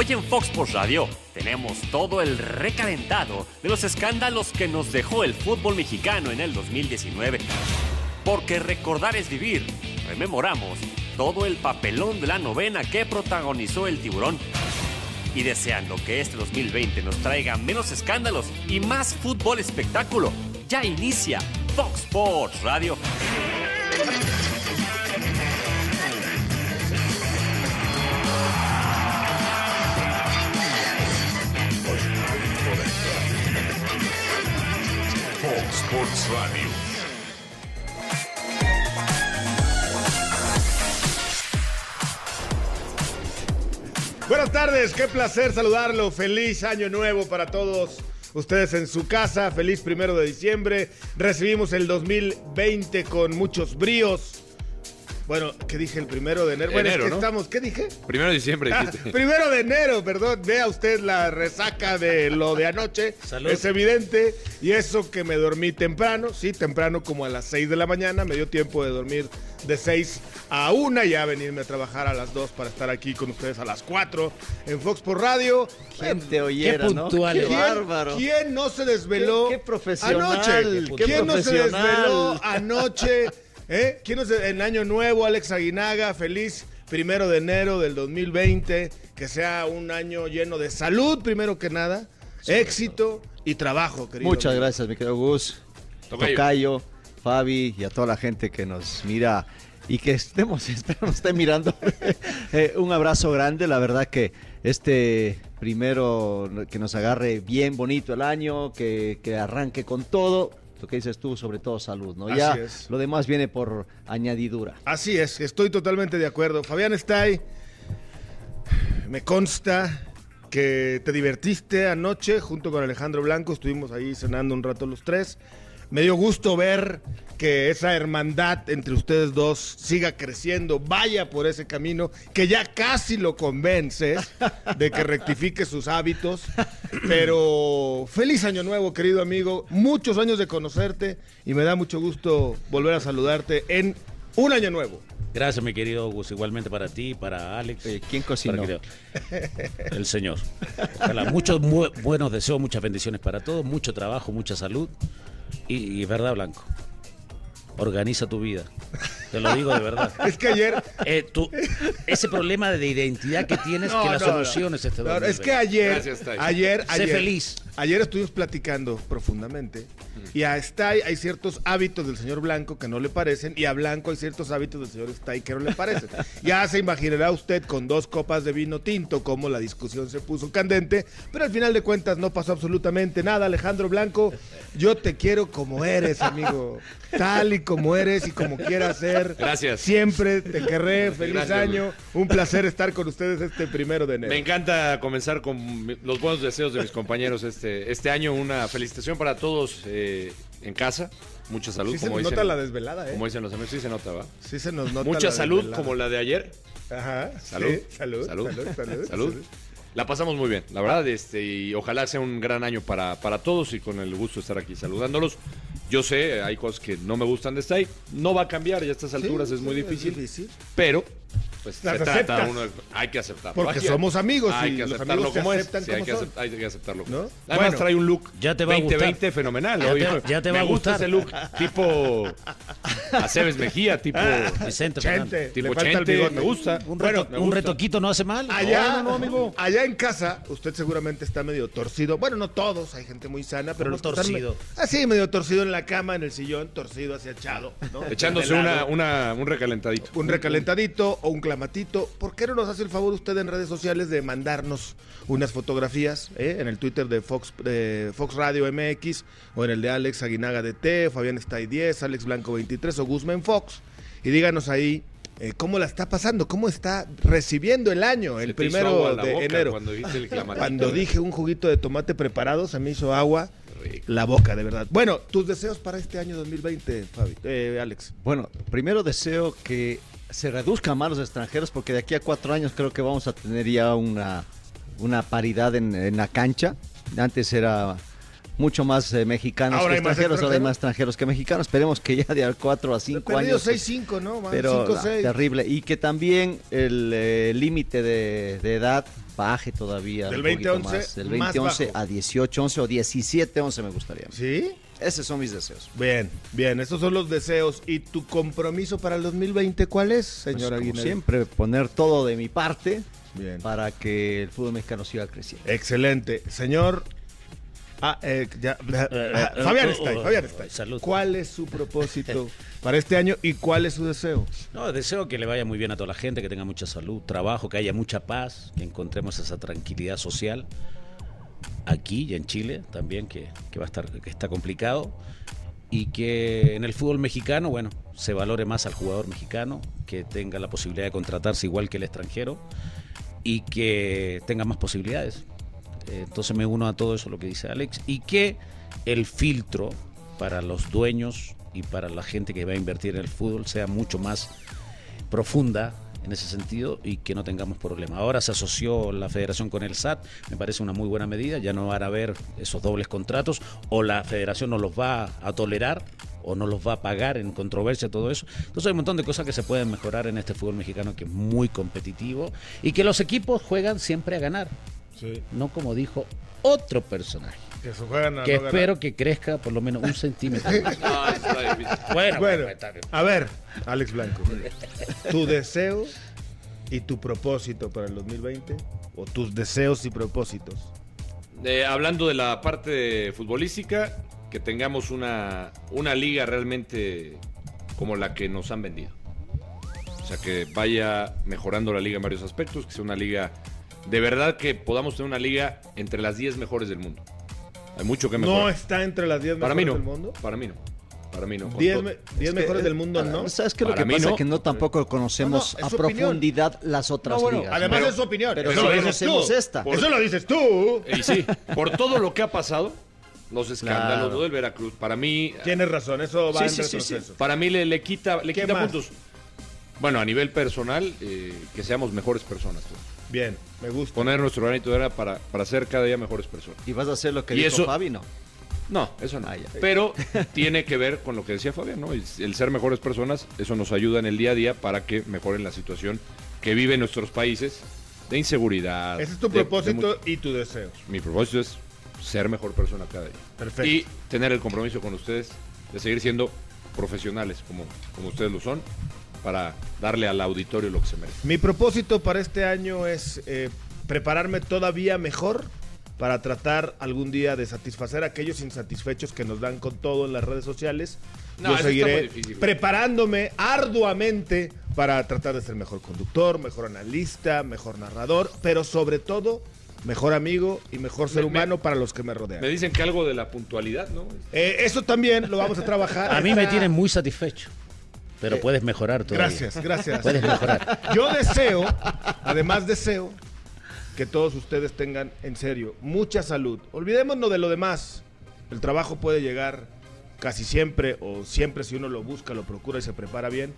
Hoy en Fox Sports Radio tenemos todo el recalentado de los escándalos que nos dejó el fútbol mexicano en el 2019. Porque recordar es vivir. Rememoramos todo el papelón de la novena que protagonizó el tiburón. Y deseando que este 2020 nos traiga menos escándalos y más fútbol espectáculo, ya inicia Fox Sports Radio. Sports Radio. Buenas tardes, qué placer saludarlo. Feliz año nuevo para todos ustedes en su casa. Feliz primero de diciembre. Recibimos el 2020 con muchos bríos. Bueno, ¿qué dije el primero de enero? Bueno, es Enero, que ¿no? estamos, ¿qué dije? Primero de diciembre Ah, dijiste. primero de enero, perdón. Vea usted la resaca de lo de anoche. Salud. Es evidente. Y eso que me dormí temprano, sí, temprano como a las 6 de la mañana. Me dio tiempo de dormir de 6 a 1 y ya venirme a trabajar a las 2 para estar aquí con ustedes a las 4 en Fox por Radio. ¿Quién te oyera, Qué no? puntual Qué eres. bárbaro. ¿Quién no se desveló Qué- qué profesional, anoche? qué ¿Quién no se desveló anoche? ¿Eh? ¿Quién se, en Año Nuevo, Alex Aguinaga, feliz primero de enero del 2020, que sea un año lleno de salud, primero que nada, éxito y trabajo, querido. Muchas amigo. gracias, mi querido Gus, Tocayo. Tocayo, Fabi y a toda la gente que nos mira y que estemos, espero nos esté mirando. Eh, un abrazo grande, la verdad que este primero que nos agarre bien bonito el año, que, que arranque con todo. Lo que dices tú, sobre todo salud, ¿no? Así ya es. lo demás viene por añadidura. Así es, estoy totalmente de acuerdo. Fabián Stay, me consta que te divertiste anoche junto con Alejandro Blanco, estuvimos ahí cenando un rato los tres. Me dio gusto ver que esa hermandad entre ustedes dos siga creciendo, vaya por ese camino, que ya casi lo convences de que rectifique sus hábitos. Pero feliz año nuevo, querido amigo, muchos años de conocerte y me da mucho gusto volver a saludarte en un año nuevo. Gracias, mi querido Gus. Igualmente para ti, para Alex. Oye, ¿quién cocinó? Para El Señor. Ojalá, muchos mu- buenos deseos, muchas bendiciones para todos, mucho trabajo, mucha salud. Y, y verdad, Blanco. Organiza tu vida. Te lo digo de verdad. Es que ayer. Eh, tú- ese problema de identidad que tienes, No, que la no, solución es este no, 2020. es que ayer. Gracias, Tai. ayer, Sé ayer. feliz. Ayer estuvimos platicando profundamente. Y a Stay hay ciertos hábitos del señor Blanco que no le parecen. Y a Blanco hay ciertos hábitos del señor Stay que no le parecen. ya se imaginará usted con dos copas de vino tinto cómo la discusión se puso candente. Pero al final de cuentas no pasó absolutamente nada. Alejandro Blanco, yo te quiero como eres, amigo. Tal y como eres y como quieras ser. Gracias. Siempre te querré. Feliz Gracias, año. Un placer estar con ustedes este primero de enero. Me encanta comenzar con los buenos deseos de mis compañeros este, este año. Una felicitación para todos eh, en casa. Mucha salud, Sí se como, nos dicen, nota la desvelada, ¿eh? como dicen los amigos. Sí se nota, ¿va? Sí se nos nota Mucha la salud, desvelada. como la de ayer. Ajá. Salud. sí, salud. Salud. Salud. Salud. Salud. La pasamos muy bien, la verdad, este, y ojalá sea un gran año para, para todos y con el gusto de estar aquí saludándolos. Yo sé, hay cosas que no me gustan de Stay, no va a cambiar y a estas alturas Sí, es muy sí, difícil, es difícil. pero pues Las se trata uno, de- hay que aceptarlo. Porque Hay somos amigos hay y que aceptarlo como es, sí, hay, como que son. acept- hay que aceptarlo. ¿No? Además Bueno. trae un look Ya te va a 2020 gustar. fenomenal. Ya te- ya te me va a gusta gustar. ese look tipo Aceves Mejía, tipo, Vicente Chente. Tipo le falta el Chente, me gusta. Un, Bueno, reto- un gusta. retoquito no hace mal. Allá, No, no, no, amigo. allá en casa, usted seguramente está medio torcido. Bueno, no todos, hay gente muy sana, pero ¿Cómo los torcido? Así, medio torcido en la cama, en el sillón, torcido hacia echado. ¿no? Echándose una, un recalentadito. un recalentadito o un clamatito. ¿Por qué no nos hace el favor usted en redes sociales de mandarnos unas fotografías eh? en el Twitter de Fox, de Fox Radio MX o en el de Alex Aguinaga DT, Fabián Stay 10, Alex Blanco 23 o Guzmán Fox? Y díganos ahí eh, cómo la está pasando, cómo está recibiendo el año, el primero de enero. Cuando el. Cuando dije un juguito de tomate preparado, se me hizo agua Rico. la boca, de verdad. Bueno, tus deseos para este año 2020, Fabi, eh, Alex. Bueno, primero deseo que se reduzcan más los extranjeros porque de aquí a cuatro años creo que vamos a tener ya una, una paridad en, en la cancha. Antes era mucho más eh, mexicanos Ahora que extranjeros, ahora hay extranjeros. más extranjeros que mexicanos. Esperemos que ya de 4 a 5 Perdido años. 6-5, ¿no? Van pero 5-6. no, terrible. Y que también el eh, límite de, de edad baje todavía. Del un poquito 20-11 más. Del más 20-11 bajo. a 18-11 o 17-11 me gustaría. ¿Sí? Esos son mis deseos. Bien, bien, estos son los deseos. ¿Y tu compromiso para el 2020 cuál es, Pues, señor como siempre, poner todo de mi parte Bien. para que el fútbol mexicano siga creciendo. Excelente. Señor. Ah, eh, ya, ah, eh, Fabian eh, está ahí, oh, Fabian oh, está ahí. salud. ¿Cuál es su propósito para este año y cuál es su deseo? No, deseo que le vaya muy bien a toda la gente, que tenga mucha salud, trabajo, que haya mucha paz, que encontremos esa tranquilidad social aquí y en Chile también, que, que va a estar, que está complicado. Y que en el fútbol mexicano, bueno, se valore más al jugador mexicano, que tenga la posibilidad de contratarse igual que el extranjero y que tenga más posibilidades. Eh, Entonces me uno a todo eso lo que dice Alex y que el filtro para los dueños y para la gente que va a invertir en el fútbol sea mucho más profunda en ese sentido y que no tengamos problemas. Ahora se asoció la federación con el SAT, me parece una muy buena medida, ya no van a haber esos dobles contratos o la federación no los va a tolerar o no los va a pagar en controversia, todo eso. Entonces hay un montón de cosas que se pueden mejorar en este fútbol mexicano que es muy competitivo y que los equipos juegan siempre a ganar, Sí. no como dijo otro personaje, Que no espero que crezca por lo menos un centímetro. No, eso está difícil. bueno, Bueno, a ver, Alex Blanco. ¿Tu deseo y tu propósito para el 2020? ¿O tus deseos y propósitos? Eh, hablando de la parte futbolística, que tengamos una, una liga realmente como la que nos han vendido. O sea, que vaya mejorando la liga en varios aspectos, que sea una liga, de verdad que podamos tener una liga entre las 10 mejores del mundo. Hay mucho que mejorar. ¿No está entre las 10 para mejores mí no. del mundo? Para mí no. Para mí no. con 10 todo. me- 10 Es que, mejores del mundo, ¿no? ¿Sabes qué? Lo que pasa no. es que no tampoco conocemos No, no, es a opinión. profundidad las otras No, bueno, ligas. además Pero- es su opinión. pero eso sí lo dices conocemos tú. esta. Eso lo dices tú. Y sí, por todo lo que ha pasado, los escándalos, Claro. del Veracruz, para mí Tienes razón, eso va Sí, en sí, sí, sí. retroceso. Para mí le, le quita, le ¿Qué quita puntos. Bueno, a nivel personal, eh, que seamos mejores personas. todos. Bien, me gusta. Poner nuestro granito de arena para, para ser cada día mejores personas. Y vas a hacer lo que Y dijo eso- Fabi, ¿no? No, eso no. Ah, ya. Pero tiene que ver con lo que decía Fabián, ¿no? El, el ser mejores personas, eso nos ayuda en el día a día para que mejoren la situación que viven nuestros países de inseguridad. Ese es tu de- de propósito y tu deseo. mi propósito es ser mejor persona cada día. Perfecto. Y tener el compromiso con ustedes de seguir siendo profesionales como, como ustedes lo son para darle al auditorio lo que se merece. Mi propósito para este año es eh, prepararme todavía mejor para tratar algún día de satisfacer a aquellos insatisfechos que nos dan con todo en las redes sociales. No, Yo seguiré difícil. preparándome arduamente para tratar de ser mejor conductor, mejor analista, mejor narrador, pero sobre todo mejor amigo y mejor ser Me- me- humano para los que me rodean. Me dicen que algo de la puntualidad, ¿no? Eh, eso también lo vamos a trabajar. A mí me Está- tienen muy satisfecho, pero Eh, puedes mejorar todavía. Gracias, gracias. Puedes mejorar. Yo deseo, además deseo, que todos ustedes tengan en serio mucha salud. Olvidémonos de lo demás. El trabajo puede llegar casi siempre o siempre si uno lo busca, lo procura y se prepara bien.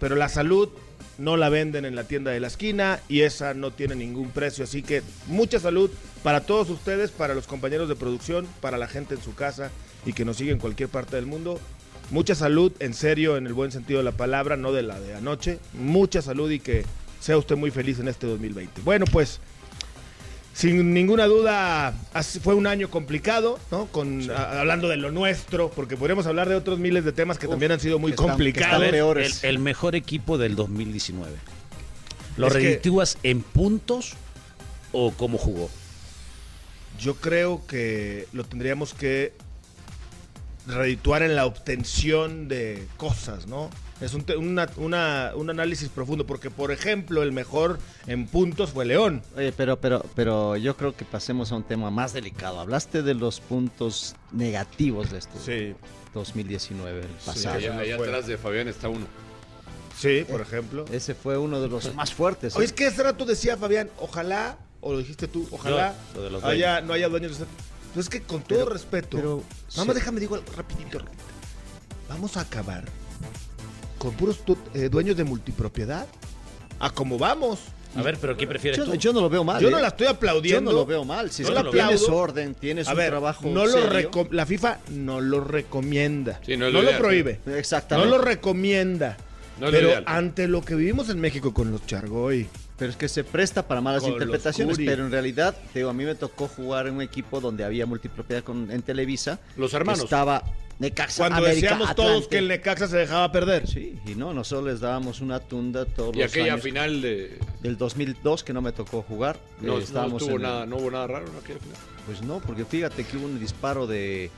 Pero la salud no la venden en la tienda de la esquina y esa no tiene ningún precio. Así que mucha salud para todos ustedes, para los compañeros de producción, para la gente en su casa y que nos sigue en cualquier parte del mundo. Mucha salud, en serio, en el buen sentido de la palabra, no de la de anoche. Mucha salud y que sea usted muy feliz en este 2020. Bueno, pues, sin ninguna duda, así- fue un año complicado, ¿no? Con, a- hablando de lo nuestro, porque podríamos hablar de otros miles de temas que también han sido muy están- complicados. El, peores. el mejor equipo del 2019. ¿Lo reditúas en puntos o cómo jugó? Yo creo que lo tendríamos que redituar en la obtención de cosas, ¿no? Es un, te- una- una- un análisis profundo, porque por ejemplo el mejor en puntos fue León. Oye, pero, pero, pero yo creo que pasemos a un tema más delicado. Hablaste de los puntos negativos de este Sí, 2019, el pasado. Allá, no allá atrás de Fabián está uno. sí, por ejemplo. Ese fue uno de los más fuertes. ¿eh? Oye, es que hace rato decía Fabián, ojalá, o lo dijiste tú, ojalá Yo, lo de los haya, no haya dueños de Pero es que con todo Pero- respeto, pero- nada más sí. déjame digo algo rapidito, rapidito. Vamos a acabar con puros tu- eh, dueños de multipropiedad. A como vamos. A ver, pero ¿qué prefieres Yo, tú? yo no lo veo mal. Yo ¿eh? no la estoy Yo aplaudiendo. no lo veo mal. Si Yo es que tienes orden, tienes A un ver, trabajo no lo serio. reco- la FIFA no lo recomienda. Sí, no no lo ideal. prohíbe. Exactamente. No lo recomienda. No lo pero ideal. ante lo que vivimos en México con los Chargoy, Pero es que se presta para malas Con interpretaciones. Pero en realidad, te digo, a mí me tocó jugar en un equipo donde había multipropiedad con, en Televisa. Los hermanos. Estaba Necaxa, cuando América, decíamos todos que el Necaxa se dejaba perder. Sí, y no, nosotros les dábamos una tunda todos Y los aquella años. final de. Del 2002 que no me tocó jugar. No, eh, no estábamos estuvo en- nada, no hubo nada raro en aquella final. Pues no, porque fíjate que hubo un disparo de,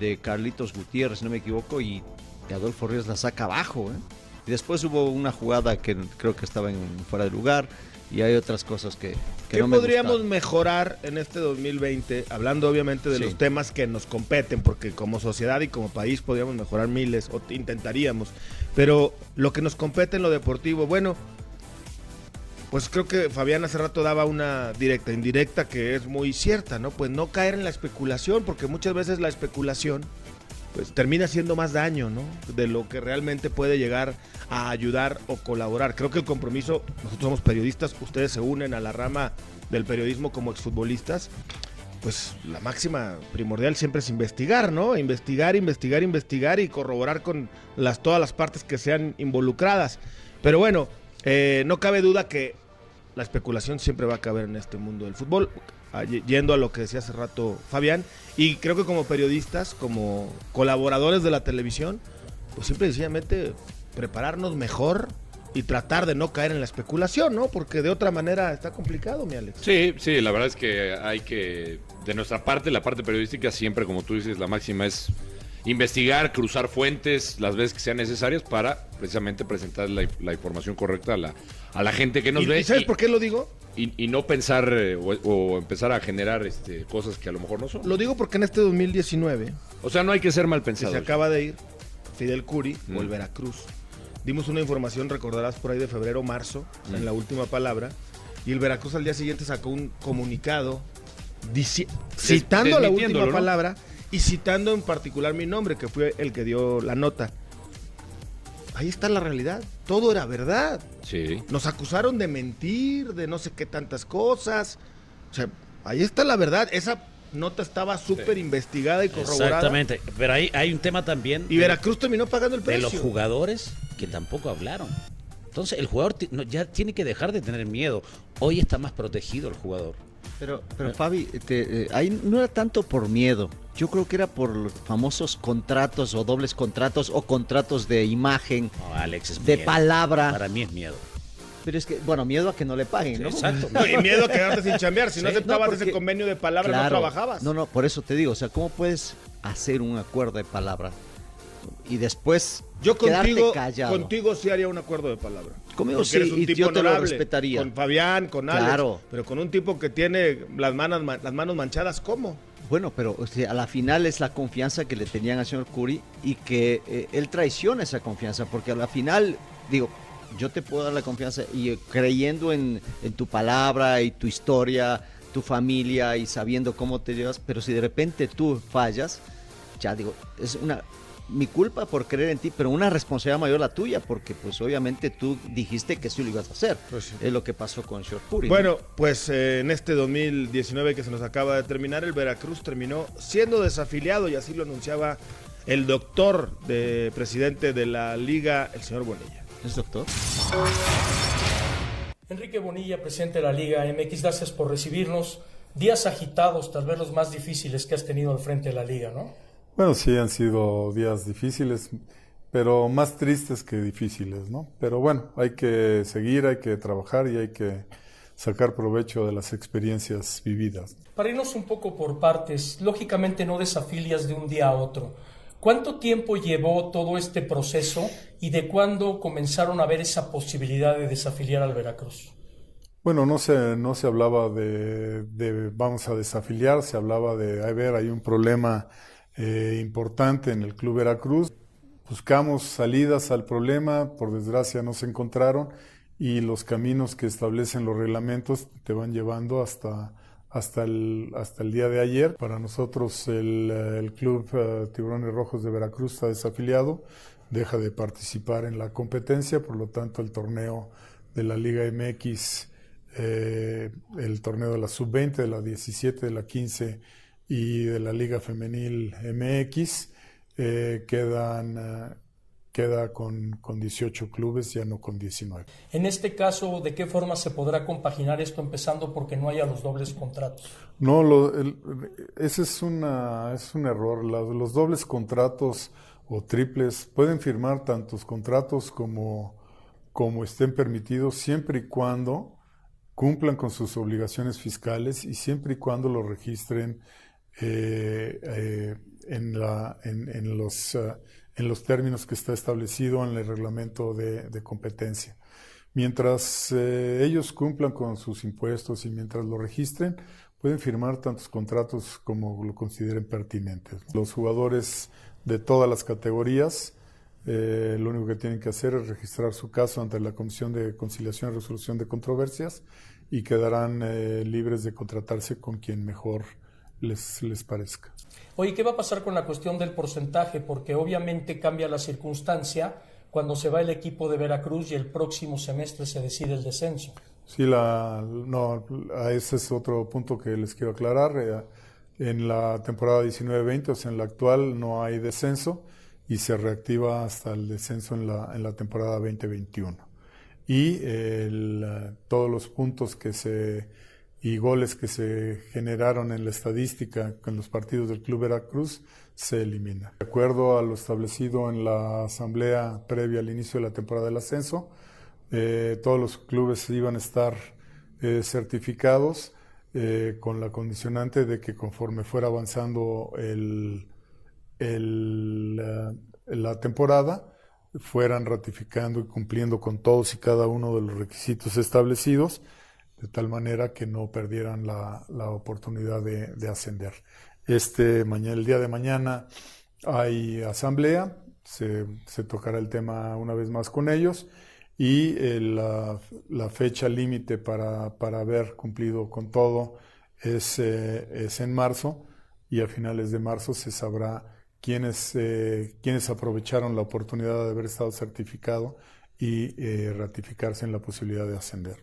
de Carlitos Gutiérrez, si no me equivoco, y Adolfo Ríos la saca abajo. ¿eh? Y después hubo una jugada que creo que estaba en fuera de lugar y hay otras cosas que, que ¿Qué no me podríamos gustaron. mejorar en este 2020? Hablando obviamente de Sí. los temas que nos competen, porque como sociedad y como país podríamos mejorar miles, o intentaríamos. Pero lo que nos compete en lo deportivo, bueno, pues creo que Fabián hace rato daba una directa, indirecta, que es muy cierta, ¿no? Pues no caer en la especulación, porque muchas veces la especulación pues termina haciendo más daño, ¿no? De lo que realmente puede llegar a ayudar o colaborar. Creo que el compromiso, nosotros somos periodistas, ustedes se unen a la rama del periodismo como exfutbolistas, pues la máxima primordial siempre es investigar, ¿no? Investigar, investigar, investigar y corroborar con las, todas las partes que sean involucradas. Pero bueno, eh, no cabe duda que la especulación siempre va a caber en este mundo del fútbol, yendo a lo que decía hace rato Fabián, y creo que como periodistas, como colaboradores de la televisión, pues simple y sencillamente prepararnos mejor y tratar de no caer en la especulación, ¿no? Porque de otra manera está complicado, mi Alex. Sí, sí, la verdad es que hay que, de nuestra parte, la parte periodística, siempre, como tú dices, la máxima es investigar, cruzar fuentes las veces que sean necesarias para precisamente presentar la, la información correcta a la, a la gente que nos ¿Y, ve. y sabes y- por qué lo digo? Y, y no pensar eh, o, o empezar a generar este, cosas que a lo mejor no son. Lo digo porque en este 2019, O sea, no hay que ser mal que se pensado. acaba de ir, Fidel Curi Mm. o el Veracruz. Dimos una información, recordarás, por ahí de febrero marzo, Mm. en la última palabra, y el Veracruz al día siguiente sacó un comunicado dici- citando la última palabra y citando en particular mi nombre, que fue el que dio la nota. Ahí está la realidad, todo era verdad. Sí. Nos acusaron de mentir, de no sé qué tantas cosas. O sea, ahí está la verdad. Esa nota estaba súper investigada y corroborada. Exactamente. Pero ahí hay un tema también Y de- Veracruz terminó pagando el de precio. los jugadores que tampoco hablaron. Entonces el jugador ya tiene que dejar de tener miedo. Hoy está más protegido el jugador. Pero, pero Fabi, te- eh, ahí no era tanto por miedo. Yo creo que era por los famosos contratos o dobles contratos o contratos de imagen, No, Alex es de miedo. palabra. Para mí es miedo. Pero es que, bueno, miedo a que no le paguen, ¿no? Exacto. No, y miedo a quedarte sin chambear. Si no aceptabas no, porque- ese convenio de palabra, no trabajabas. No, no, por eso te digo, o sea, ¿cómo puedes hacer un acuerdo de palabra y después Yo contigo, callado? contigo sí haría un acuerdo de palabra. Conmigo Porque sí, eres un y tipo yo te lo respetaría. Con Fabián, con Alex. Claro. Pero con un tipo que tiene las manos, ma- las manos manchadas, ¿cómo? Bueno, pero o sea, a la final es la confianza que le tenían al señor Curi y que eh, él traiciona esa confianza, porque a la final, digo, yo te puedo dar la confianza y eh, creyendo en, en tu palabra y tu historia, tu familia y sabiendo cómo te llevas, pero si de repente tú fallas, ya digo, es una mi culpa por creer en ti, pero una responsabilidad mayor la tuya, porque pues obviamente tú dijiste que sí lo ibas a hacer. Pues sí. Es lo que pasó con. ¿no? Bueno, pues eh, en este 2019 que se nos acaba de terminar, el Veracruz terminó siendo desafiliado y así lo anunciaba el doctor de presidente de la liga, el señor Bonilla. ¿Es doctor? Enrique Bonilla, presidente de la Liga MX, gracias por recibirnos. Días agitados, tal vez los más difíciles que has tenido al frente de la Liga, ¿no? Bueno, sí, han sido días difíciles, pero más tristes que difíciles, ¿no? Pero bueno, hay que seguir, hay que trabajar y hay que sacar provecho de las experiencias vividas. Para irnos un poco por partes, lógicamente no desafilias de un día a otro. ¿Cuánto tiempo llevó todo este proceso y de cuándo comenzaron a ver esa posibilidad de desafiliar al Veracruz? Bueno, no se, no se hablaba de, de vamos a desafiliar, se hablaba de, a ver, hay un problema eh, importante en el Club Veracruz. Buscamos salidas al problema, por desgracia no se encontraron y los caminos que establecen los reglamentos te van llevando hasta, hasta, el, hasta el día de ayer. Para nosotros el, Club eh, Tiburones Rojos de Veracruz está desafiliado, deja de participar en la competencia, por lo tanto el torneo de la Liga MX eh, el torneo de la sub-20, de la 17, de la 15 y de la Liga Femenil MX. Eh, quedan, eh, queda con, con 18 clubes, ya no con 19. En este caso, ¿de qué forma se podrá compaginar esto empezando porque no haya los dobles contratos? No, lo, el- ese es, una, es un error. La- los dobles contratos o triples pueden firmar tantos contratos como, como estén permitidos siempre y cuando cumplan con sus obligaciones fiscales y siempre y cuando lo registren eh, eh, eh, en los términos que está establecido en el reglamento de, competencia. Mientras ellos cumplan con sus impuestos y mientras lo registren, pueden firmar tantos contratos como lo consideren pertinentes. Los jugadores de todas las categorías, lo único que tienen que hacer es registrar su caso ante la Comisión de Conciliación y Resolución de Controversias y quedarán libres de contratarse con quien mejor les, les parezca. Oye, ¿qué va a pasar con la cuestión del porcentaje? Porque obviamente cambia la circunstancia cuando se va el equipo de Veracruz y el próximo semestre se decide el descenso. Sí, la, no, a ese es otro punto que les quiero aclarar. Eh, En la temporada 19-20, o sea, en la actual, no hay descenso y se reactiva hasta el descenso en la, en la temporada 2021. Y el, eh, todos los puntos que se y goles que se generaron en la estadística con los partidos del Club Veracruz se eliminan. De acuerdo a lo establecido en la asamblea previa al inicio de la temporada del ascenso, eh, todos los clubes iban a estar eh, certificados eh, con la condicionante de que conforme fuera avanzando el, el, eh, la temporada, fueran ratificando y cumpliendo con todos y cada uno de los requisitos establecidos, de tal manera que no perdieran la, la oportunidad de, de ascender. Este mañana, el día de mañana hay asamblea, se, se tocará el tema una vez más con ellos y eh, la, la fecha límite para, para haber cumplido con todo es, eh, es en marzo y a finales de marzo se sabrá quiénes, eh, quiénes aprovecharon la oportunidad de haber estado certificado y eh, ratificarse en la posibilidad de ascender.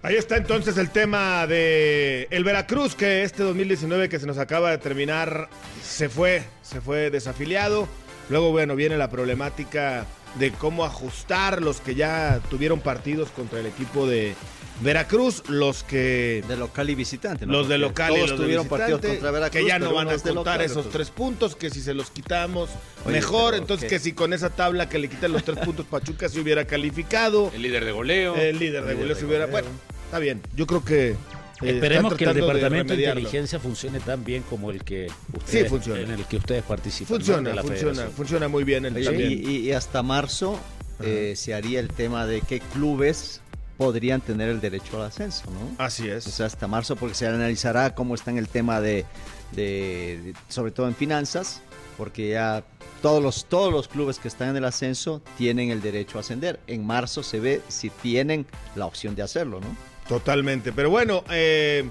Ahí está entonces el tema de el Veracruz, que este 2019 que se nos acaba de terminar se fue, se fue desafiliado. Luego, bueno, viene la problemática de cómo ajustar los que ya tuvieron partidos contra el equipo de Veracruz, los que De local y visitante. ¿no? los de local y Todos los de tuvieron partidos visitante, contra Veracruz. que ya no van a contar local, esos tres puntos, que si se los quitamos, Oye, mejor. Entonces, ¿qué? que si con esa tabla que le quitan los tres puntos Pachuca se hubiera calificado, El líder de goleo. el líder de goleo se hubiera... Bueno, está bien, yo creo que... eh, Esperemos que el de departamento de, inteligencia funcione tan bien como el que ustedes, funciona. en el que ustedes participan. Funciona, funciona, federación. funciona muy bien el Oye, también. y, y- y hasta marzo eh, se haría el tema de qué clubes podrían tener el derecho al ascenso, ¿no? Así es. O sea, hasta marzo porque se analizará cómo está en el tema de, de- de- sobre todo en finanzas, porque ya todos los, todos los clubes que están en el ascenso tienen el derecho a ascender. En marzo se ve si tienen la opción de hacerlo, ¿no? Totalmente. Pero bueno, eh,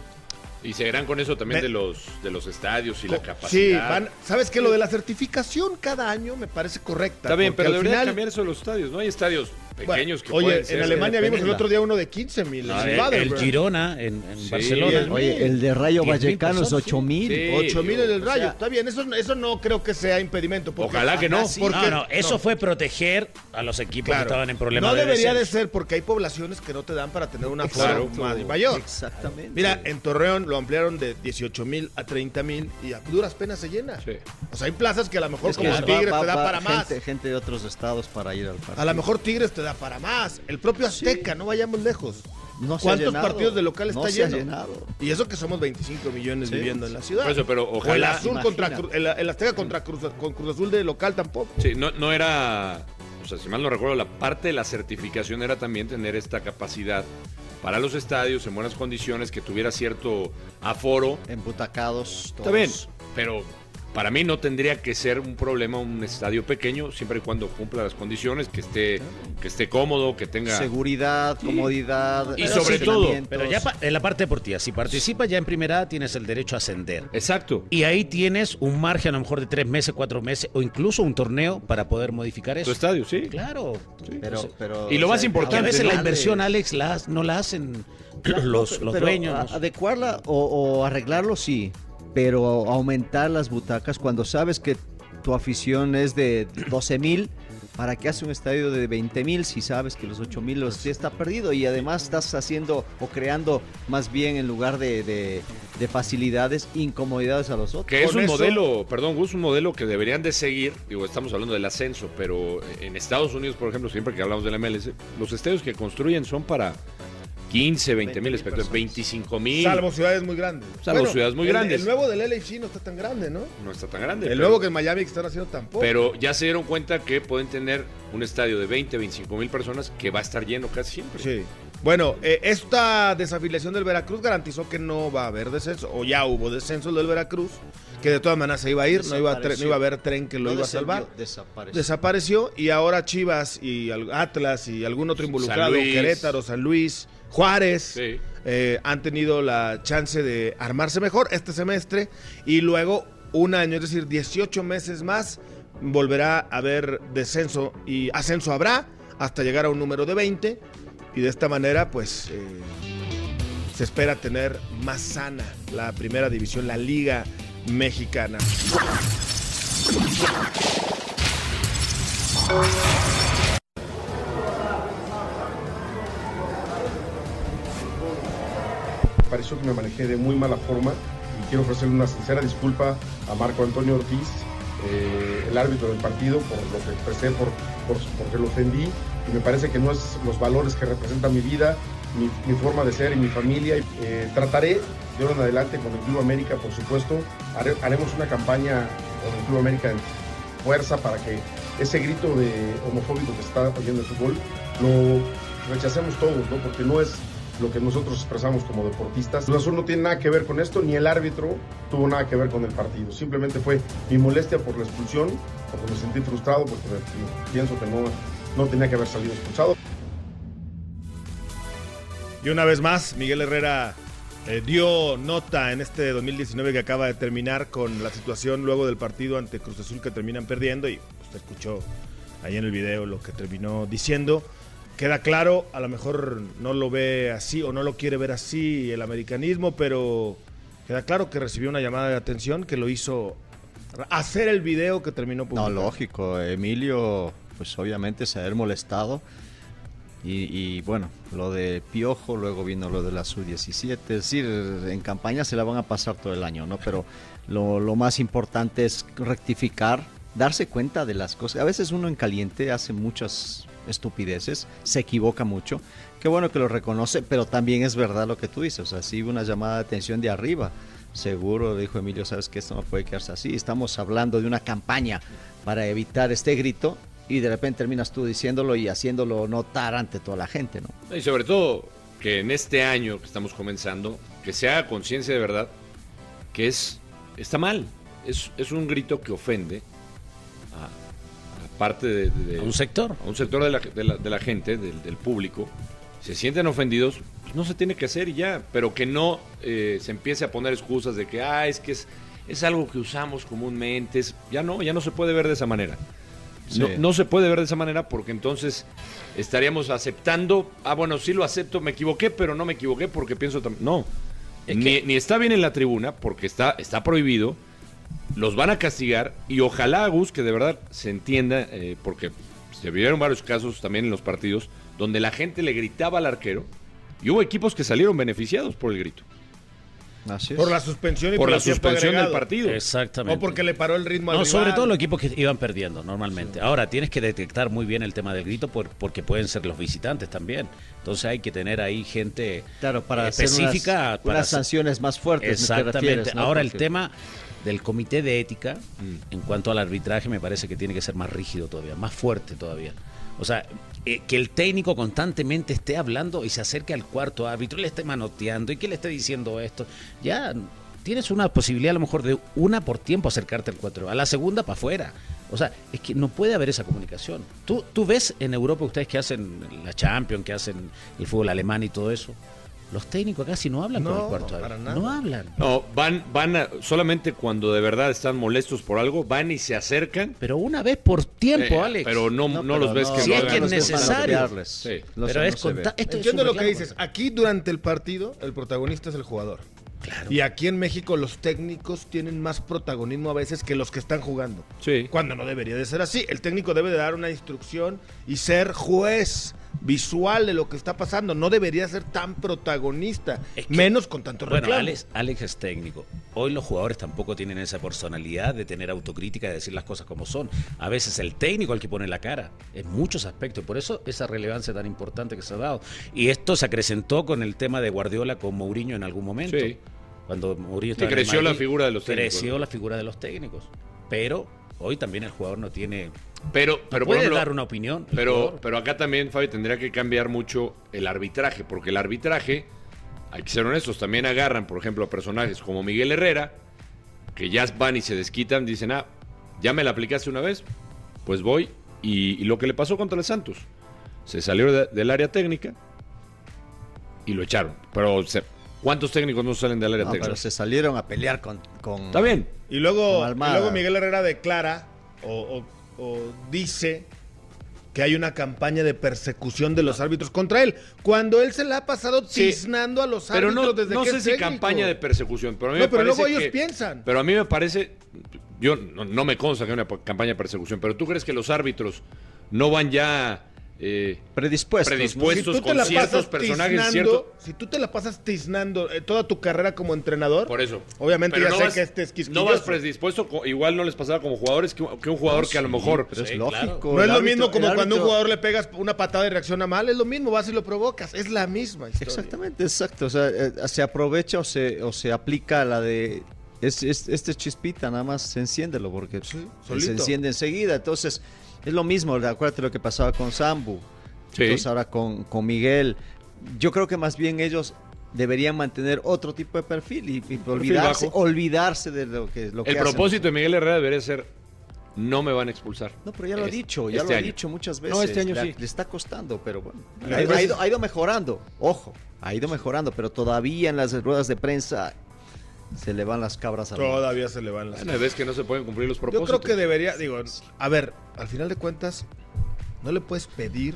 Y seguirán con eso también Me- de los de los estadios y la capacidad. sí, van, ¿sabes qué? Lo de la certificación cada año me parece correcta. Está bien, pero al debería final- cambiar eso de los estadios. No hay estadios Bueno, pequeños que Oye, pueden en ser- Alemania vimos el otro día uno de 15 mil. No, el, el Girona en, en Sí, Barcelona. el- Oye, el de Rayo 10.000 Vallecano es personas, 8 mil. Sí. 8 mil en el rayo. sea- Está bien, eso, eso no creo que sea impedimento. porque- Ojalá que no. Sí, porque- no, no, eso fue proteger a los equipos Claro. que estaban en problemas. No de debería de ser porque hay poblaciones que no te dan para tener una Claro. mayor. Exactamente. Mira, en Torreón lo ampliaron de 18 mil a 30 mil y a duras penas se llena. Sí. O sea, hay plazas que a lo mejor Es como Tigres te da para más. gente, gente de otros estados para ir al partido. A lo mejor Tigres te da para más. El propio Azteca, no vayamos lejos. No ¿Cuántos partidos de local No está se ha lleno? llenado. Y eso que somos 25 millones Sí. viviendo en la ciudad. Por eso, pero o el. Azul imagina. contra el, el Azteca contra Cruz, con Cruz Azul de local tampoco. Sí, no, no era. O sea, si mal no recuerdo, la parte de la certificación era también tener esta capacidad para los estadios en buenas condiciones, que tuviera cierto aforo. Embutacados todos. Está bien, pero para mí no tendría que ser un problema un estadio pequeño, siempre y cuando cumpla las condiciones, que esté, que esté cómodo, que tenga... Seguridad, comodidad. Y sobre todo- Pero ya pa- en la parte deportiva, si participas ya en primera A, tienes el derecho a ascender. Exacto. Y ahí tienes un margen a lo mejor de tres meses, cuatro meses o incluso un torneo para poder modificar Tu eso. estadio, sí. Claro. Pero, pero, Y lo más Porque a importante, veces ¿no? la inversión, Alex, la, no la hacen los, los Pero dueños. adecuarla o, o arreglarlo sí, pero aumentar las butacas cuando sabes que tu afición es de 12 mil. ¿Para qué hace un estadio de 20 mil si sabes que los 8 mil los ya está perdido? Y además estás haciendo o creando más bien en lugar de, de- de facilidades, incomodidades a los otros. Que es Con un eso- modelo, perdón, Gus, un modelo que deberían de seguir. Digo, estamos hablando del ascenso, pero en Estados Unidos, por ejemplo, siempre que hablamos de la MLS, los estadios que construyen son para 15, 20 mil espectadores, 25 mil. Salvo ciudades muy grandes. Salvo ciudades muy el- grandes. El nuevo del LAFC no está tan grande, ¿no? No está tan grande. El pero- nuevo que en Miami que están haciendo tampoco. Pero ya se dieron cuenta que pueden tener un estadio de 20, 25 mil personas que va a estar lleno casi siempre. Sí. Bueno, eh, esta desafiliación del Veracruz garantizó que no va a haber descenso, o ya hubo descenso del Veracruz, que de todas maneras se iba a ir, no iba a, no iba a haber tren que lo No iba a salvar. Desapareció. Desapareció y ahora Chivas y Atlas y algún otro involucrado, Luis. Querétaro, San Luis, Juárez, Sí. eh, han tenido la chance de armarse mejor este semestre y luego un año, es decir, 18 meses más, volverá a haber descenso y ascenso habrá hasta llegar a un número de 20 y de esta manera pues eh, se espera tener más sana la primera división, la liga mexicana. Pareció que me manejé de muy mala forma y quiero ofrecerle una sincera disculpa a Marco Antonio Ortiz, eh, el árbitro del partido, por lo que expresé, por, por, porque lo ofendí y me parece que no es los valores que representa mi vida, mi, forma de ser y mi familia. Eh, trataré de ahora en adelante con el Club América, por supuesto, haremos una campaña con el Club América en fuerza para que ese grito de homofóbico que está oyendo el fútbol lo rechacemos todos, ¿no? porque no es lo que nosotros expresamos como deportistas. Cruz Azul no tiene nada que ver con esto, ni el árbitro tuvo nada que ver con el partido. Simplemente fue mi molestia por la expulsión, porque me sentí frustrado, porque pienso que no, no tenía que haber salido expulsado. Y una vez más, Miguel Herrera eh, dio nota en este 2019 que acaba de terminar con la situación luego del partido ante Cruz Azul que terminan perdiendo y usted escuchó ahí en el video lo que terminó diciendo. Queda claro, a lo mejor no lo ve así o no lo quiere ver así el americanismo, pero queda claro que recibió una llamada de atención que lo hizo hacer el video que terminó No, publicando. lógico. Emilio, pues obviamente se ha molestado. Y, y, bueno, lo de Piojo, luego vino lo de la Sub-17. Es decir, en campaña se la van a pasar todo el año, ¿no? Pero lo, lo más importante es rectificar, darse cuenta de las cosas. A veces uno en caliente hace muchas estupideces, se equivoca mucho. Qué bueno que lo reconoce, pero también es verdad lo que tú dices. O sea, sí una llamada de atención de arriba. Seguro, dijo Emilio, sabes que esto no puede quedarse así. Estamos hablando de una campaña para evitar este grito y de repente terminas tú diciéndolo y haciéndolo notar ante toda la gente, ¿no? Y sobre todo que en este año que estamos comenzando, que se haga conciencia de verdad que es está mal. Es, es un grito que ofende parte de, un sector. a un sector de la, de la- gente, del, del público. Se sienten ofendidos, pues no se tiene que hacer y ya, pero que no eh, se empiece a poner excusas de que, ah, es que es, es algo que usamos comúnmente. es- ya no, ya no se puede ver de esa manera. No, Sí. no se puede ver de esa manera porque entonces estaríamos aceptando, ah, bueno, sí lo acepto, me equivoqué, pero no me equivoqué porque pienso tam-". No, Es ni, ni está bien en la tribuna porque está, está prohibido, los van a castigar y ojalá, Gus, que de verdad se entienda, eh, porque se vieron varios casos también en los partidos donde la gente le gritaba al arquero y hubo equipos que salieron beneficiados por el grito, Así es. Por la suspensión y por la el tiempo suspensión del partido. Exactamente. O porque le paró el ritmo al No, sobre todo los equipos que iban perdiendo normalmente. Ahora, tienes que detectar muy bien el tema del grito por- porque pueden ser los visitantes también. Entonces hay que tener ahí gente Claro, para hacer específica. unas, para unas hacer- sanciones más fuertes. ¿me te Exactamente. refieres, no? Ahora el tema del comité de ética Mm. en cuanto al arbitraje me parece que tiene que ser más rígido todavía, más fuerte todavía. O sea, eh, que el técnico constantemente esté hablando y se acerque al cuarto árbitro y le esté manoteando y que le esté diciendo esto. Ya tienes una posibilidad a lo mejor de una por tiempo acercarte al 4, a la segunda para afuera. O sea, es que no puede haber esa comunicación. Tú, tú ves en Europa ustedes que hacen la Champions, que hacen el fútbol alemán y todo eso. Los técnicos casi no hablan con el No, cuarto para árbitro. nada. No hablan. No, van, van a- solamente cuando de verdad están molestos por algo, van y se acercan. Pero una vez por tiempo, eh, Alex. Pero no, no, pero los ves no, que Si lo es hagan. que es no necesario. Sí. Lo pero es no se ve. conta- esto es Entiendo lo que dices. Aquí durante el partido, el protagonista es el jugador. Claro. Y aquí en México los técnicos tienen más protagonismo a veces que los que están jugando. Sí. Cuando no debería de ser así. El técnico debe de dar una instrucción y ser juez visual de lo que está pasando. No debería ser tan protagonista. Es que- menos con tanto Bueno, reclamo. Alex, Alex es técnico. Hoy los jugadores tampoco tienen esa personalidad de tener autocrítica, de decir las cosas como son. A veces el técnico es el que pone la cara, en muchos aspectos. Por eso esa relevancia tan importante que se ha dado. Y esto se acrecentó con el tema de Guardiola con Mourinho en algún momento. Sí. Cuando en el creció la figura de los técnicos, Creció la figura de los técnicos. Pero hoy también el jugador no tiene... Pero, pero puede ejemplo, dar una opinión. Pero, jugador. pero acá también, Fabi, tendría que cambiar mucho el arbitraje, porque el arbitraje, hay que ser honestos, también agarran, por ejemplo, a personajes como Miguel Herrera, que ya van y se desquitan, dicen, ah, ya me la aplicaste una vez, pues voy. Y, y lo que le pasó contra el Santos, se salió de- del área técnica y lo echaron. Pero, se- ¿cuántos técnicos no salen del área No, técnica? pero se salieron a pelear con. con Está bien. Y luego, y luego Miguel Herrera declara o, o- o dice que hay una campaña de persecución de los árbitros contra él, cuando él se la ha pasado Sí, tiznando a los Pero árbitros no, desde no que sé es si técnico. campaña de persecución, pero a mí No, me pero parece luego ellos que- piensan. Pero a mí me parece, yo no, no me consta que haya una campaña de persecución, pero ¿tú crees que los árbitros no van ya eh, predispuestos. predispuestos Si tú te con la ciertos pasas personajes, cierto? si tú te la pasas tiznando eh, toda tu carrera como entrenador, Por eso. obviamente Pero ya no sé vas- que este es No vas predispuesto, igual no les pasaba como jugadores que, que un jugador que a lo mejor... Pero es Sí, lógico. claro. No es lo mismo como cuando un jugador le pegas una patada y reacciona mal, es lo mismo, vas y lo provocas, es la misma historia. Exactamente, exacto. O sea, eh, se aprovecha o se, o se aplica la de. Es, es- este chispita, nada más enciéndelo porque Sí, se enciende enseguida. Entonces, es lo mismo. Acuérdate lo que pasaba con Sambu. Sí. Entonces, ahora con, con Miguel. Yo creo que más bien ellos deberían mantener otro tipo de perfil y, y olvidarse, olvidarse de lo que, lo que El hacen. propósito de Miguel Herrera debería ser, no me van a expulsar. No, pero ya lo ha Es- dicho, ya este lo ha dicho muchas veces. No, este año le, sí. le está costando, pero bueno. Ha, ido, ha ido mejorando, ojo, ha ido mejorando, pero todavía en las ruedas de prensa se le van las cabras a Todavía se le van las Bueno, ves que no se pueden cumplir los Yo propósitos. creo que debería, digo, a ver, al final de cuentas, no le puedes pedir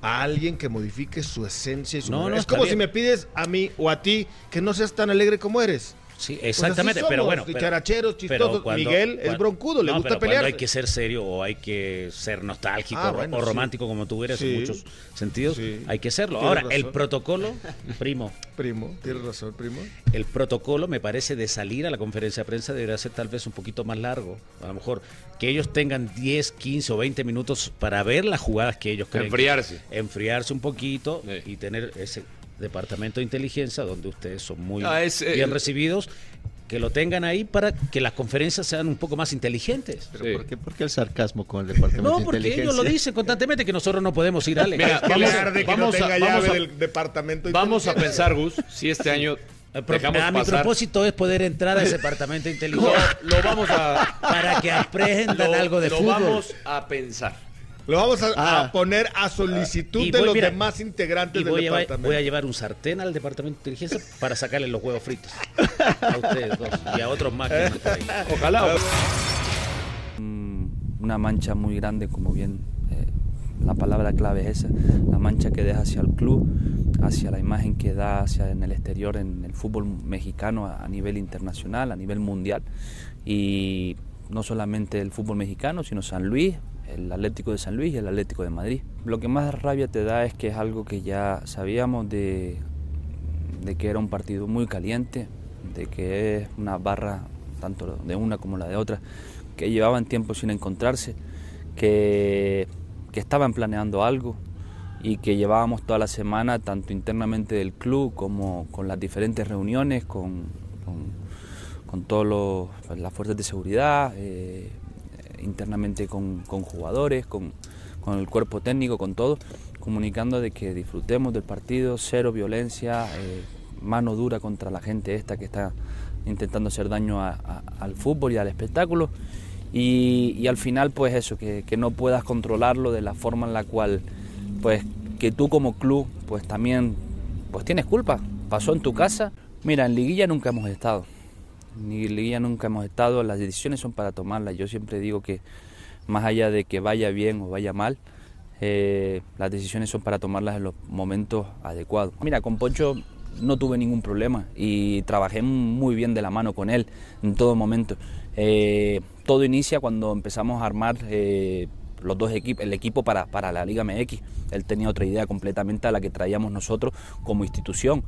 a alguien que modifique su esencia y su No, no, Es como si me pides a mí o a ti que no seas tan alegre como eres. Sí, Pues exactamente, somos, pero bueno. pero- dicharacheros, pero chistosos. Miguel es broncudo, le no, gusta pero pelear. Cuando hay que ser serio o hay que ser nostálgico Ah, o- bueno, o sí. romántico como tú eres Sí. en muchos sentidos, Sí. hay que serlo. Tienes Ahora, razón. el protocolo, primo, Primo, tienes razón, primo. el protocolo me parece de salir a la conferencia de prensa debería ser tal vez un poquito más largo. A lo mejor que ellos tengan 10, 15 o 20 minutos para ver las jugadas que ellos creen. que- Enfriarse. enfriarse un poquito Sí. y tener ese departamento de inteligencia donde ustedes son muy Ah, es, eh, bien el- recibidos. Que lo tengan ahí para que las conferencias sean un poco más inteligentes. Pero Sí. ¿por, qué, por qué el sarcasmo con el departamento No, de porque inteligencia? ellos lo dicen constantemente que nosotros no podemos ir a Mira, vamos, que no a, vamos llave a- del departamento. de vamos a pensar, Gus, si este año a mi propósito es poder entrar a ese departamento de Lo, inteligencia lo vamos a... para que aprendan lo- algo de lo fútbol. vamos a pensar. Lo vamos a, Ah. a poner a solicitud Y de los mira, demás integrantes del voy llevar, departamento. voy a llevar un sartén al departamento de inteligencia para sacarle los huevos fritos. A ustedes dos y a otros más que. Ojalá. Una mancha muy grande, como bien eh, la palabra clave es esa, la mancha que deja hacia el club, hacia la imagen que da hacia en el exterior, en el fútbol mexicano a, a nivel internacional, a nivel mundial. Y no solamente el fútbol mexicano, sino San Luis, el Atlético de San Luis y el Atlético de Madrid. Lo que más rabia te da es que es algo que ya sabíamos de, de que era un partido muy caliente, de que es una barra tanto de una como la de otra, que llevaban tiempo sin encontrarse, que, que estaban planeando algo y que llevábamos toda la semana, tanto internamente del club como con las diferentes reuniones, con, con, con todas las fuerzas de seguridad, eh, internamente con, con jugadores, con, con el cuerpo técnico, con todo, comunicando de que disfrutemos del partido, cero violencia, eh, mano dura contra la gente esta que está intentando hacer daño a- al fútbol y al espectáculo. Y, y al final, pues eso, que, que no puedas controlarlo de la forma en la cual, pues que tú como club, pues también, pues tienes culpa. Pasó en tu casa. Mira, en liguilla nunca hemos estado. Ni nunca hemos estado. Las decisiones son para tomarlas. Yo siempre digo que más allá de que vaya bien o vaya mal, eh, las decisiones son para tomarlas en los momentos adecuados. Mira, con Poncho no tuve ningún problema y trabajé muy bien de la mano con él en todo momento. Eh, todo inicia cuando empezamos a armar eh, los dos equipos, el equipo para, para la Liga MX. Él tenía otra idea completamente a la que traíamos nosotros como institución.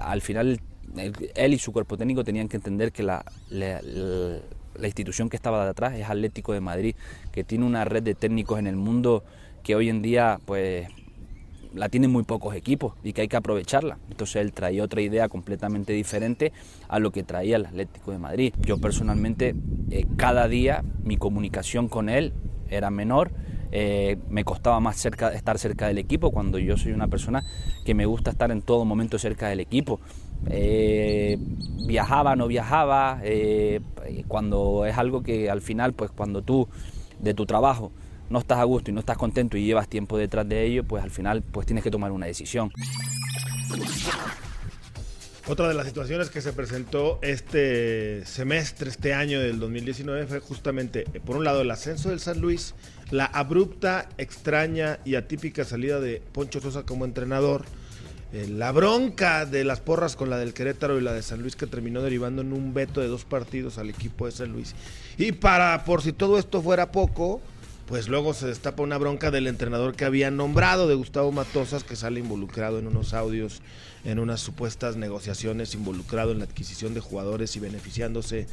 Al final, él, y su cuerpo técnico tenían que entender que la, institución que estaba de atrás es Atlético de Madrid, que tiene una red de técnicos en el mundo que hoy en día, pues la tienen muy pocos equipos y que hay que aprovecharla. Entonces él traía otra idea completamente diferente a lo que traía el Atlético de Madrid. Yo personalmente, eh, cada día mi comunicación con él era menor, eh, me costaba más cerca, estar cerca del equipo cuando yo soy una persona que me gusta estar en todo momento cerca del equipo. Eh, viajaba, no viajaba, eh, cuando es algo que al final, pues cuando tú de tu trabajo no estás a gusto y no estás contento y llevas tiempo detrás de ello, pues al final pues tienes que tomar una decisión. Otra de las situaciones que se presentó este semestre, este año del 2019, fue justamente, eh, por un lado, el ascenso del San Luis, la abrupta, extraña y atípica salida de Poncho Sosa como entrenador, eh, la bronca de las porras con la del Querétaro y la de San Luis que terminó derivando en un veto de dos partidos al equipo de San Luis. Y para, por si todo esto fuera poco, pues luego se destapa una bronca del entrenador que había nombrado de Gustavo Matosas, que sale involucrado en unos audios, en unas supuestas negociaciones, involucrado en la adquisición de jugadores y beneficiándose,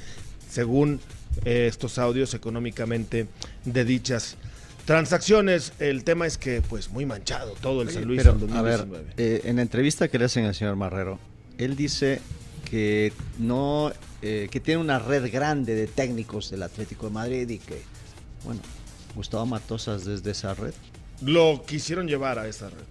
según eh, estos audios, económicamente de dichas transacciones. El tema es que, pues, muy manchado todo el San Luis Pero, en a ver, 2019. eh, en la entrevista que le hacen al señor Marrero, él dice que no, eh, que tiene una red grande de técnicos del Atlético de Madrid y que, bueno, Gustavo Matosas desde esa red. Lo quisieron llevar a esa red.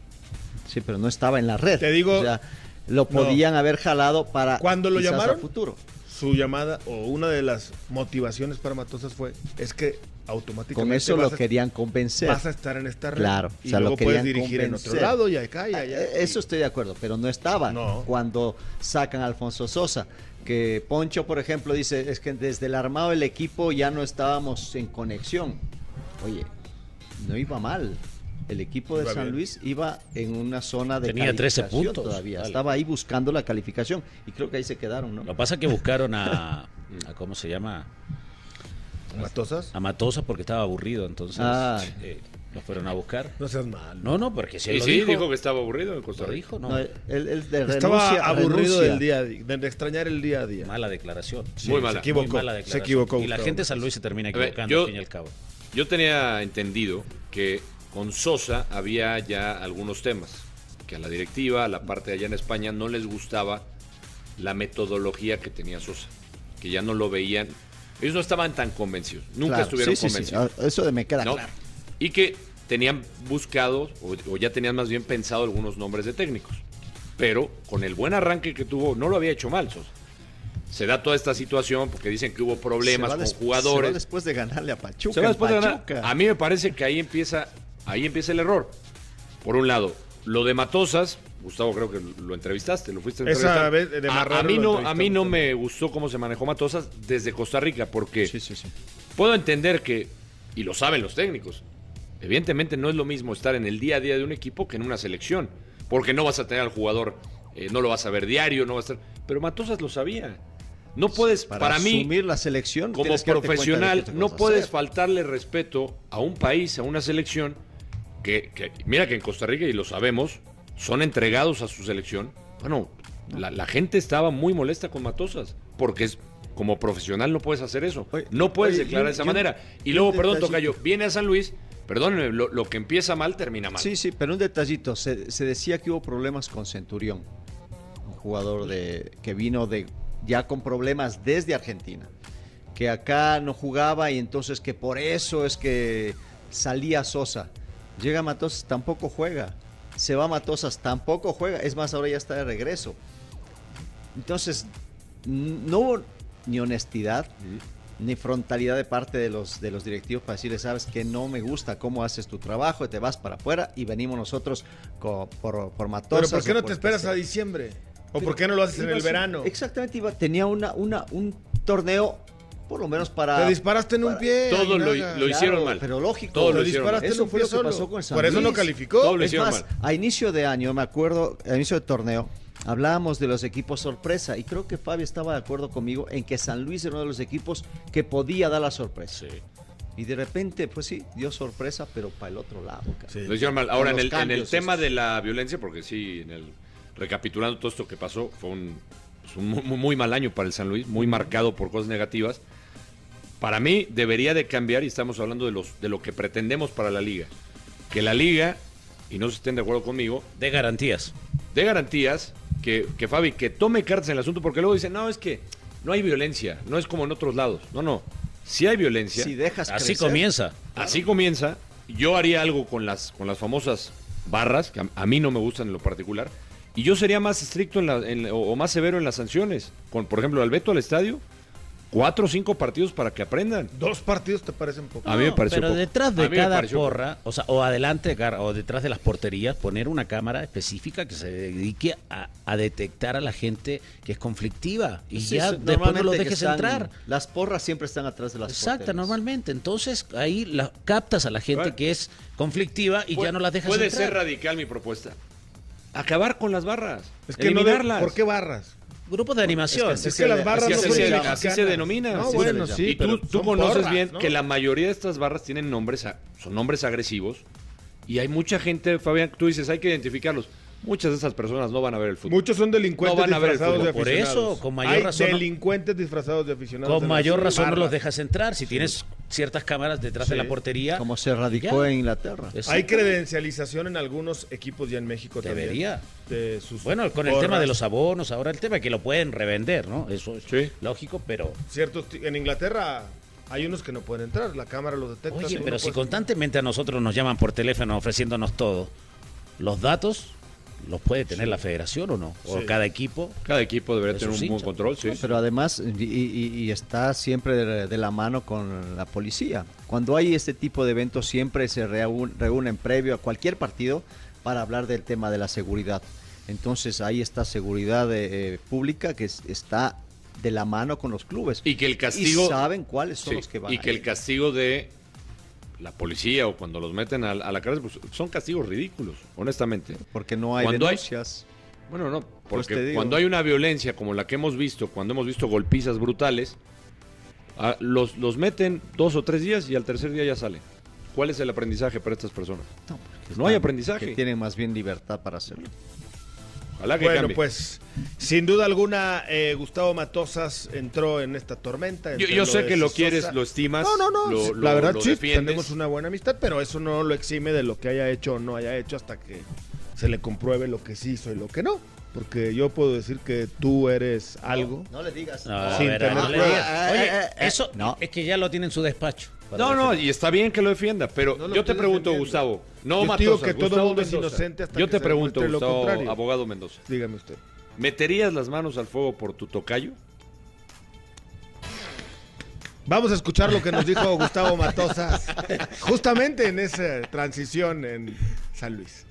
Sí, pero no estaba en la red. Te digo- O sea, lo podían haber jalado para. Cuando lo a llamaron, futuro. su llamada o una de las motivaciones para Matosas fue es que automáticamente Con eso vas lo a- querían convencer. vas a estar en esta red Claro, y o sea, luego lo puedes querían dirigir en otro lado y acá y allá. Eh, Eso estoy de acuerdo, pero no estaba No. cuando sacan a Alfonso Sosa. Que Poncho, por ejemplo, dice, es que desde el armado del equipo ya no estábamos en conexión. Oye, no iba mal. El equipo de Iba San bien. Luis iba en una zona de Tenía 13 calificación puntos, todavía. dale. Estaba ahí buscando la calificación y creo que ahí se quedaron, ¿no? Lo que pasa es que buscaron a, a ¿cómo se llama? Matosas. A Matosa porque estaba aburrido, entonces Ah. eh, lo fueron a buscar. No seas malo. No, no, porque si él Y lo sí, dijo, dijo, que estaba aburrido en Costa Rica. dijo, no. No, él, él de Estaba renuncia- aburrido renuncia. del día a día, de, extrañar el día a día. Mala declaración. Muy se mala. equivocó, Muy mala se equivocó Y la gente de San Matosas. Luis se termina ver, equivocando yo- al fin y al cabo. Yo tenía entendido que con Sosa había ya algunos temas, que a la directiva, a la parte de allá en España, no les gustaba la metodología que tenía Sosa, que ya no lo veían, ellos no estaban tan convencidos, nunca Claro, estuvieron sí, sí, sí. convencidos. Ah, Eso de me queda ¿no? claro. Y que tenían buscado, o, o ya tenían más bien pensado algunos nombres de técnicos, pero con el buen arranque que tuvo, no lo había hecho mal Sosa. Se da toda esta situación porque dicen que hubo problemas con des- jugadores. se va después de ganarle a Pachuca. Se va después de ganar. Pachuca. A mí me parece que ahí empieza, ahí empieza el error. Por un lado, lo de Matosas, Gustavo creo que lo entrevistaste, lo fuiste a Esa entrevistar. vez de a, a mí no, a mí no me gustó cómo se manejó Matosas desde Costa Rica, porque Sí, sí, sí. puedo entender que, y lo saben los técnicos, evidentemente no es lo mismo estar en el día a día de un equipo que en una selección, porque no vas a tener al jugador, eh, no lo vas a ver diario, no vas a estar... Pero Matosas lo sabía. No puedes, Para, para, mí, la selección, como profesional no puedes hacer. faltarle respeto a un país, a una selección que, que- mira que en Costa Rica, y lo sabemos, son entregados a su selección. Bueno, la, la gente estaba muy molesta con Matosas, porque es, como profesional no puedes hacer eso. No puedes oye, declarar de esa manera. Y luego, perdón. Tocayo, viene a San Luis, perdónenme, lo, lo que empieza mal termina mal. Sí, sí, pero un detallito. Se, se decía que hubo problemas con Centurión, un jugador de, que vino de ya con problemas desde Argentina, que acá no jugaba y entonces que por eso es que salía Sosa. Llega Matosas, tampoco juega. Se va Matosas, tampoco juega. Es más, ahora ya está de regreso. Entonces, no hubo ni honestidad, ni frontalidad de parte de los, de los directivos para decirle, sabes que no me gusta cómo haces tu trabajo, te vas para afuera y venimos nosotros por, por matosas. Pero ¿por qué no te esperas especial". a diciembre? ¿O Pero por qué no lo haces en el a- verano? Exactamente, iba, tenía una, una, un torneo por lo menos para... Te disparaste en un pie. Todo lo- hicieron mal. Pero lógico. Todo lo disparaste Eso en un fue pie lo que solo. pasó con el San Por eso no calificó. Todo lo Es hicieron más, mal. a inicio de año, me acuerdo, a inicio de torneo, hablábamos de los equipos sorpresa y creo que Fabio estaba de acuerdo conmigo en que San Luis era uno de los equipos que podía dar la sorpresa. Y de repente, pues sí, dio sorpresa, pero para el otro lado. cara. Lo hicieron mal. Ahora, en el, en el tema de la violencia, porque sí, en el recapitulando todo esto que pasó, fue un, pues, un muy, muy mal año para el San Luis, muy marcado por cosas negativas. Para mí debería de cambiar, y estamos hablando de, los, de lo que pretendemos para la liga. Que la liga, y no se estén de acuerdo conmigo, De garantías. de garantías, que, que Fabi, que tome cartas en el asunto, porque luego dicen, no, es que no hay violencia, no es como en otros lados. No, no, si hay violencia. Si dejas Así crecer, comienza. Así comienza. Yo haría algo con las, con las famosas barras, que a, a mí no me gustan en lo particular. Y yo sería más estricto en la- en- o, o más severo en las sanciones. Con, por ejemplo, al veto al estadio, cuatro o cinco partidos para que aprendan. Dos partidos te parecen poco. A mí me pareció Pero poco. detrás de cada poco. porra, o sea, o adelante o detrás de las porterías, poner una cámara específica que se dedique a, a detectar a la gente que es conflictiva y Sí, ya sí, después no que dejes están- entrar. Las porras siempre están atrás de las Exacto, porterías. normalmente. Entonces ahí la, captas a la gente Bueno. que es conflictiva y ya no las dejas Puede entrar. ser radical mi propuesta. Acabar con las barras. Es que no de- eliminarlas. ¿Por qué barras? Grupos de animación. Es que Es que las barras Así, no se, mexicanas. así se denomina. No, Así bueno, se le sí, Y tú, pero tú son conoces porras, bien ¿no? que la mayoría de estas barras tienen nombres, son nombres agresivos. Y hay mucha gente, Fabián, tú dices, hay que identificarlos. Muchas de esas personas no van a ver el fútbol. Muchos son delincuentes No van a ver el disfrazados de fútbol. Por aficionados. eso, con mayor Hay razón, no- delincuentes disfrazados de aficionados. Con mayor razón no los dejas entrar. Si tienes ciertas cámaras detrás de Sí. la portería. Como se radicó Ya. en Inglaterra. Hay credencialización en algunos equipos ya en México también. Debería. De sus Bueno, con el tema de los abonos, ahora el tema es que lo pueden revender, ¿no? Eso es Sí. lógico, pero. Ciertos ti- en Inglaterra hay unos que no pueden entrar, la cámara los detecta. Oye, pero no si puedes- constantemente a nosotros nos llaman por teléfono ofreciéndonos todo, ¿los datos los puede tener la federación o no? ¿O Sí. cada equipo? Cada equipo debería tener un buen control, sí. Pero además, y, y- y está siempre de, de la mano con la policía. Cuando hay este tipo de eventos, siempre se reúnen, reúnen previo a cualquier partido para hablar del tema de la seguridad. Entonces, ahí está seguridad eh, pública que es- está de la mano con los clubes. Y que el castigo. Y saben cuáles son Sí, los que van y a que el castigo de la policía o cuando los meten a, a la cárcel pues, son castigos ridículos, honestamente. Porque no hay Cuando hay-. Bueno, no, Pues porque cuando hay una violencia como la que hemos visto, cuando hemos visto golpizas brutales, a- los, los meten dos o tres días y al tercer día ya salen. ¿Cuál es el aprendizaje para estas personas? No, porque No hay aprendizaje. Que tienen más bien libertad para hacerlo. Ojalá que Bueno, cambie. pues sin duda alguna eh, Gustavo Matosas entró en esta tormenta. yo, sé que lo Sosa. quieres, lo estimas. No, no, no. lo- sí, lo- la verdad lo sí, defiendes. tenemos una buena amistad, pero eso no lo exime de lo que haya hecho o no haya hecho hasta que se le compruebe lo que sí hizo y lo que no. Porque yo puedo decir que tú eres algo. No le digas. No, Sin ver, tener no le digas. Oye, Eh, eh, eh, eso no. es que ya lo tiene en su despacho. No, no, y está bien que lo defienda, pero No lo yo te pregunto, defendiendo. Gustavo. No, Yo te Matosas, digo que todo Gustavo mundo es inocente hasta Yo que te se pregunto, lo Gustavo, contrario. abogado Mendoza. Dígame usted. ¿Meterías las manos al fuego por tu tocayo? Vamos a escuchar lo que nos dijo Gustavo Matosas justamente en esa transición en San Luis.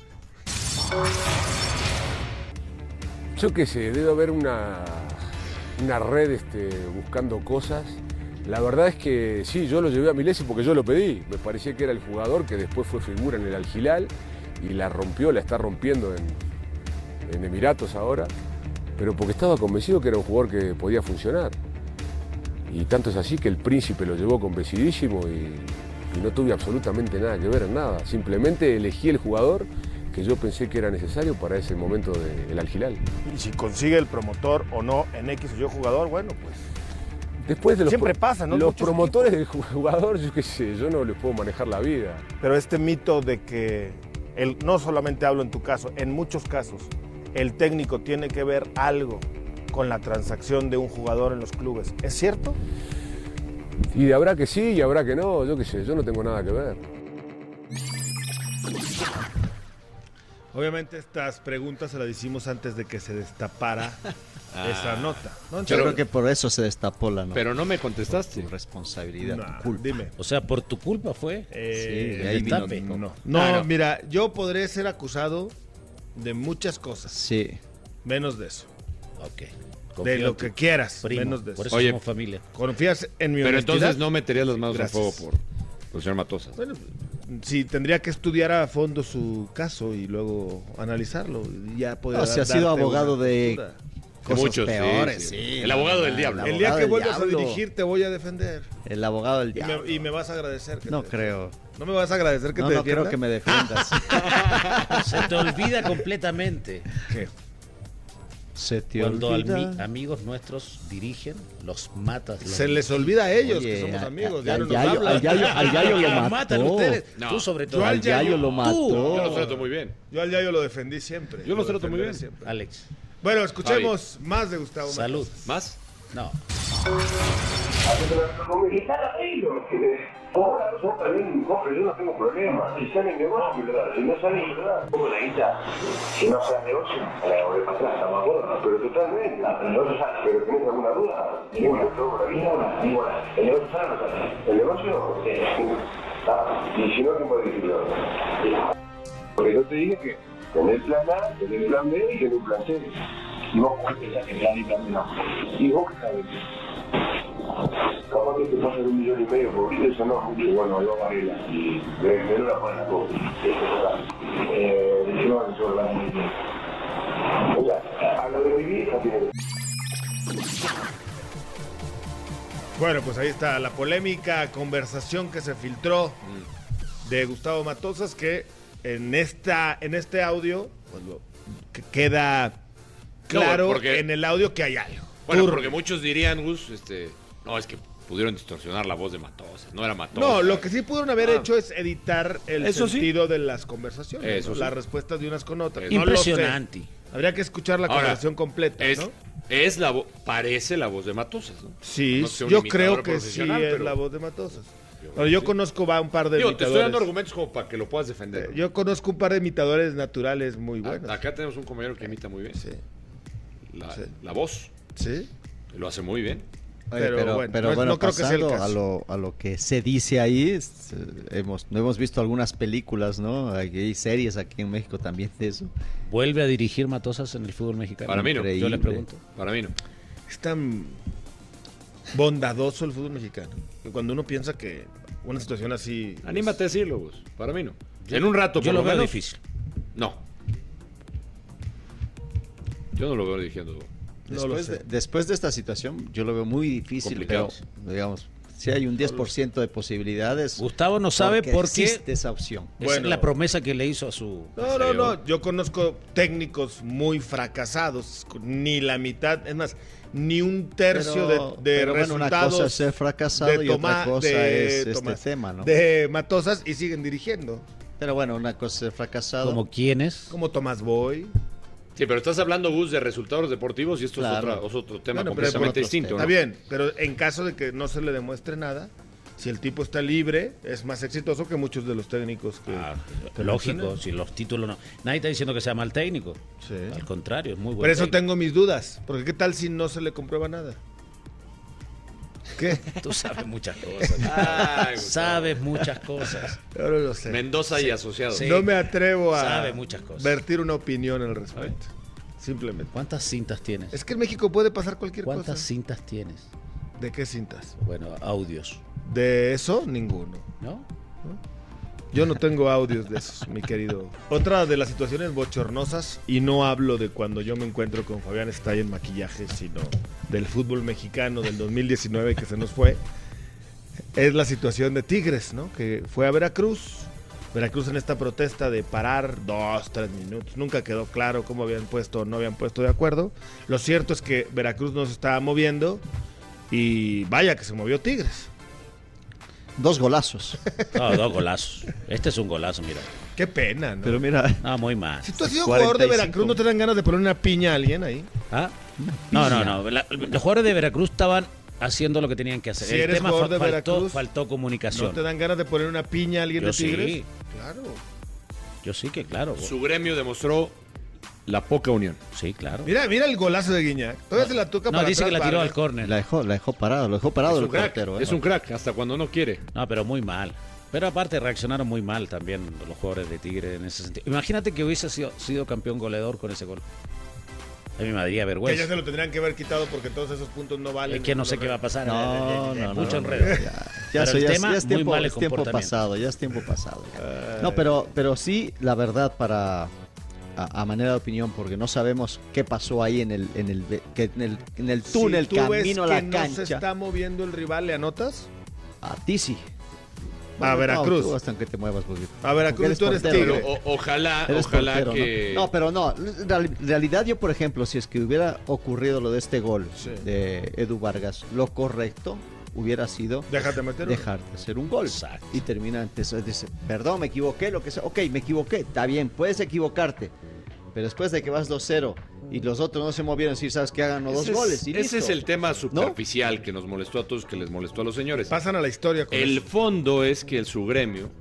Yo qué sé, debe haber una, una red este, buscando cosas. La verdad es que sí, yo lo llevé a Milesi porque yo lo pedí. Me parecía que era el jugador que después fue figura en el Algilal y la rompió, la está rompiendo en, Emiratos ahora. Pero porque estaba convencido que era un jugador que podía funcionar. Y tanto es así que el príncipe lo llevó convencidísimo y, y no tuve absolutamente nada que ver en nada. Simplemente elegí el jugador que yo pensé que era necesario para ese momento del Algilal. Y si consigue el promotor o no en X o Y jugador, bueno, pues Después de los, Siempre pasa, ¿no? Los Muchos promotores del jugador, yo qué sé, yo no les puedo manejar la vida. Pero este mito de que, el, no solamente hablo en tu caso, en muchos casos, el técnico tiene que ver algo con la transacción de un jugador en los clubes, ¿es cierto? Y habrá que sí y habrá que no, yo qué sé, yo no tengo nada que ver. Obviamente estas preguntas se las hicimos antes de que se destapara Ah. esa nota. ¿no? Yo Pero- creo que por eso se destapó la nota. Pero no me contestaste. Tu responsabilidad, Nah, tu culpa. Dime. O sea, por tu culpa fue. Eh, Sí, ahí no, no, Ah, no. mira, yo podré ser acusado de muchas cosas, Sí. menos de eso. Ok. de lo que quieras, Primo, menos de Por eso. eso Oye, somos familia. ¿Confías en mi Pero honestidad? entonces no meterías las manos Gracias. al fuego por, por el señor Matosas. Bueno, sí, tendría que estudiar a fondo su caso y luego analizarlo. y Ya podría No, si ha sido abogado de. Cosas muchos, peores, sí. sí. El abogado del diablo. El día que vuelvas a dirigir te voy a defender. El abogado del Y diablo. me, y me vas a agradecer. Que No te- creo. ¿No me vas a agradecer que No, te no defienda? creo que me defiendas. Se te olvida completamente. ¿Qué? Se te Cuando olvida. amigos nuestros dirigen, los matas. los Se les olvida a ellos Oye, que somos a- amigos. a- ya no al nos Yayo- al Yayo- al Yayo lo matan ustedes. No. Tú sobre todo. Yo al Al Yayo lo Tú. mató. Yo los trato muy bien. Yo al Yayo lo defendí siempre. Yo los trato muy bien. siempre. Alex, Bueno, escuchemos más de Gustavo salud. ¿Más? No. Cobra, vos también compre, yo no tengo problema. Si sale el negocio, me lo da. Si no sale, me lo da. Como la guita, si no sale el negocio, la volver para atrás, estamos de acuerdo. Pero totalmente, el negocio sale. Pero tenés alguna duda, ninguna, todo ninguna, ninguna. El negocio sale no sale. El negocio, está. Y si no, ¿quién puede decirlo? Porque yo te dije que tener plan A, tener plan B y un plan C. Y vos pensás que plan A y plan B no. Y vos qué sabes. Capaz que te pasan un millón y medio, porque eso no es mucho, bueno, yo Varela, y me lo la ponen a todo. Eh, que sobre la Oiga, a lo de vivir, no tiene Bueno, pues ahí está la polémica conversación que se filtró de Gustavo Matosas que en esta en este audio pues, lo- que queda claro porque- en el audio que hay algo. Bueno, porque muchos dirían, Gus, este, no, es que pudieron distorsionar la voz de Matosas. No era Matosas. No, lo que sí pudieron haber Ah. hecho es editar el Eso sí. sentido de las conversaciones, Eso ¿no? sí. las respuestas de unas con otras. Eso. No lo sé. Impresionante. Habría que escuchar la Ahora, conversación completa, Es, ¿no? es la voz, parece la voz de Matosas, ¿no? Sí, No sé, un yo creo que sí es la voz de Matosas. Yo conozco va un par de Digo, te estoy dando imitadores. argumentos como para que lo puedas defender. Yo conozco un par de imitadores naturales muy A- buenos. Acá tenemos un compañero que imita muy bien. Sí. La, Sí. la voz. Sí. Lo hace muy bien. Oye, Pero pero, bueno, pero no es- bueno, no creo que sea el pasando caso. a lo, a lo que se dice ahí, hemos, no hemos visto algunas películas, ¿no? Hay series aquí en México también de eso. ¿Vuelve a dirigir Matosas en el fútbol mexicano? Para mí no. Yo le Increíble. pregunto. Para mí no. Es tan bondadoso el fútbol mexicano. Que cuando uno piensa que una situación así. Anímate a decirlo, Gus. Para mí no. en un rato, Yo por lo lo veo menos. difícil. No. Yo no lo veo dirigiendo. Después, de, después de esta situación, yo lo veo muy difícil, pero digamos, si hay un 10% de posibilidades. Gustavo no sabe por qué. existe esa opción. Esa es la promesa que le hizo a su. No, no, no. Yo conozco técnicos muy fracasados. Ni la mitad, es más, ni un tercio Pero- de, de pero bueno, una resultados. cosa es ser fracasado de y otra cosa de es este Tomás- tema, ¿no? De Matosas y siguen dirigiendo. Pero bueno, una cosa es ser fracasado. Como quiénes. Como Tomás Boy. Sí, pero estás hablando, Gus, de resultados deportivos y esto Claro. es, otra- es otro tema Bueno, completamente distinto. Está ¿no? bien, pero en caso de que no se le demuestre nada, si el tipo está libre, es más exitoso que muchos de los técnicos que. Ah, que lógico, si los títulos no. Nadie está diciendo que sea mal técnico. Sí. Al contrario, es muy bueno. Por eso tengo mis dudas. Porque ¿qué tal si no se le comprueba nada? ¿Qué? Tú sabes muchas cosas. Ay, sabes muchas cosas. Yo no lo sé. Mendoza y asociados. Sí. No me atrevo a Sabe muchas cosas. vertir una opinión al respecto. Simplemente. ¿Cuántas cintas tienes? Es que en México puede pasar cualquier ¿Cuántas cosa. cintas tienes? ¿De qué cintas? Bueno, audios, De eso, ninguno. ¿no? Yo no tengo audios de esos, mi querido. Otra de las situaciones bochornosas, y no hablo de cuando yo me encuentro con Fabián Estay en maquillaje, sino del fútbol mexicano del 2019 que se nos fue, es la situación de Tigres, ¿no? Que fue a Veracruz. Veracruz en esta protesta de parar dos, tres minutos. Nunca quedó claro cómo habían puesto o no habían puesto de acuerdo. Lo cierto es que Veracruz no se estaba moviendo y vaya que se movió Tigres. Dos golazos. No, dos golazos. Este es un golazo, mira. Qué pena, ¿no? Pero mira, No, muy mal. Si tú has sido jugador de 45. Veracruz, ¿no te dan ganas de poner una piña a alguien ahí? ¿Ah? No, no, no. La- los jugadores de Veracruz estaban haciendo lo que tenían que hacer. Si El eres tema jugador fa- de faltó, Veracruz, faltó ¿No comunicación. te dan ganas de poner una piña a alguien Yo de Tigres? sí. Claro. Yo sí que claro. Su gremio demostró la poca unión. Sí, claro. Mira, mira el golazo de Guiñac. Todavía se la toca No, para dice que la tiró al córner. La dejó, la dejó parado, lo dejó parado Es el un crack, portero. ¿eh? es un crack, hasta cuando no quiere. No, pero muy mal. Pero aparte reaccionaron muy mal también los jugadores de Tigre en ese sentido. Imagínate que hubiese sido, sido campeón goleador con ese gol. A mí me daría Que ya vergüenza. se lo tendrían que haber quitado porque todos esos puntos no valen. Es que no sé qué va a pasar. No, Eh, eh, eh, no, Mucho no, enredo. Ya, ya, eso el ya es- tema, ya es muy tiempo, es tiempo pasado, ya es tiempo pasado. ya. No, pero, pero sí, la verdad, para a, a manera de opinión, porque no sabemos qué pasó ahí en el, en el, que en el, en el túnel, si tú ves camino a que la no cancha. se está moviendo el rival, ¿le anotas? A ti sí. A Veracruz. No, hasta que te muevas poquito. A Veracruz, Porque tú eres portero, tigre. ¿no? O- ojalá, Eres ojalá portero, que. ¿no? No, pero no. En real- realidad, yo, por ejemplo, si es que hubiera ocurrido lo de este gol de Edu Vargas, lo correcto hubiera sido Déjate meter dejar de hacer un gol. Exacto. Y termina antes, dice, perdón, me equivoqué, lo que sea. Ok, me equivoqué, está bien, puedes equivocarte. Pero después de que vas 2-0 y los otros no se movieron, si sabes que hagan los dos es- goles. Y ese listo. es el tema superficial que nos molestó a todos, que les molestó a los señores. Pasan a la historia con El eso. fondo es que el su gremio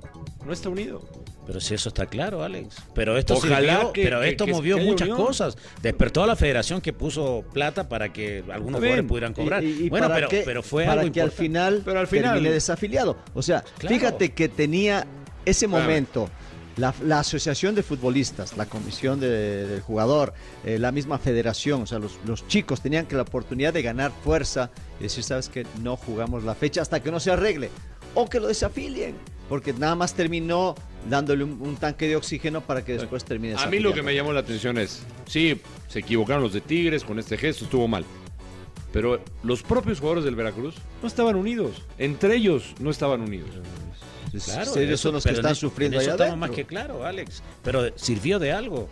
no está unido. Pero si eso está claro, Alex. Pero esto Ojalá sirvió, que- pero que- esto que- movió muchas unión. cosas. Despertó a la federación que puso plata para que algunos jugadores pudieran cobrar. Y- y- y bueno, para pero, que- pero fue para algo que al final, Pero al final- termine desafiliado. O sea, Claro. fíjate que tenía ese momento. La, la asociación de futbolistas, la comisión de- del jugador, eh, la misma federación, o sea, los, los chicos tenían que la oportunidad de ganar fuerza y decir, sabes que no jugamos la fecha hasta que no se arregle o que lo desafilien, porque nada más terminó dándole un, un tanque de oxígeno para que después termine. A mí lo que me llamó la atención es, sí, se equivocaron los de Tigres con este gesto, estuvo mal. Pero los propios jugadores del Veracruz no estaban unidos. Entre ellos no estaban unidos. Claro, ellos eso- son los que pero están en- sufriendo en eso allá estamos adentro. más que claro, Alex. Pero sirvió de algo.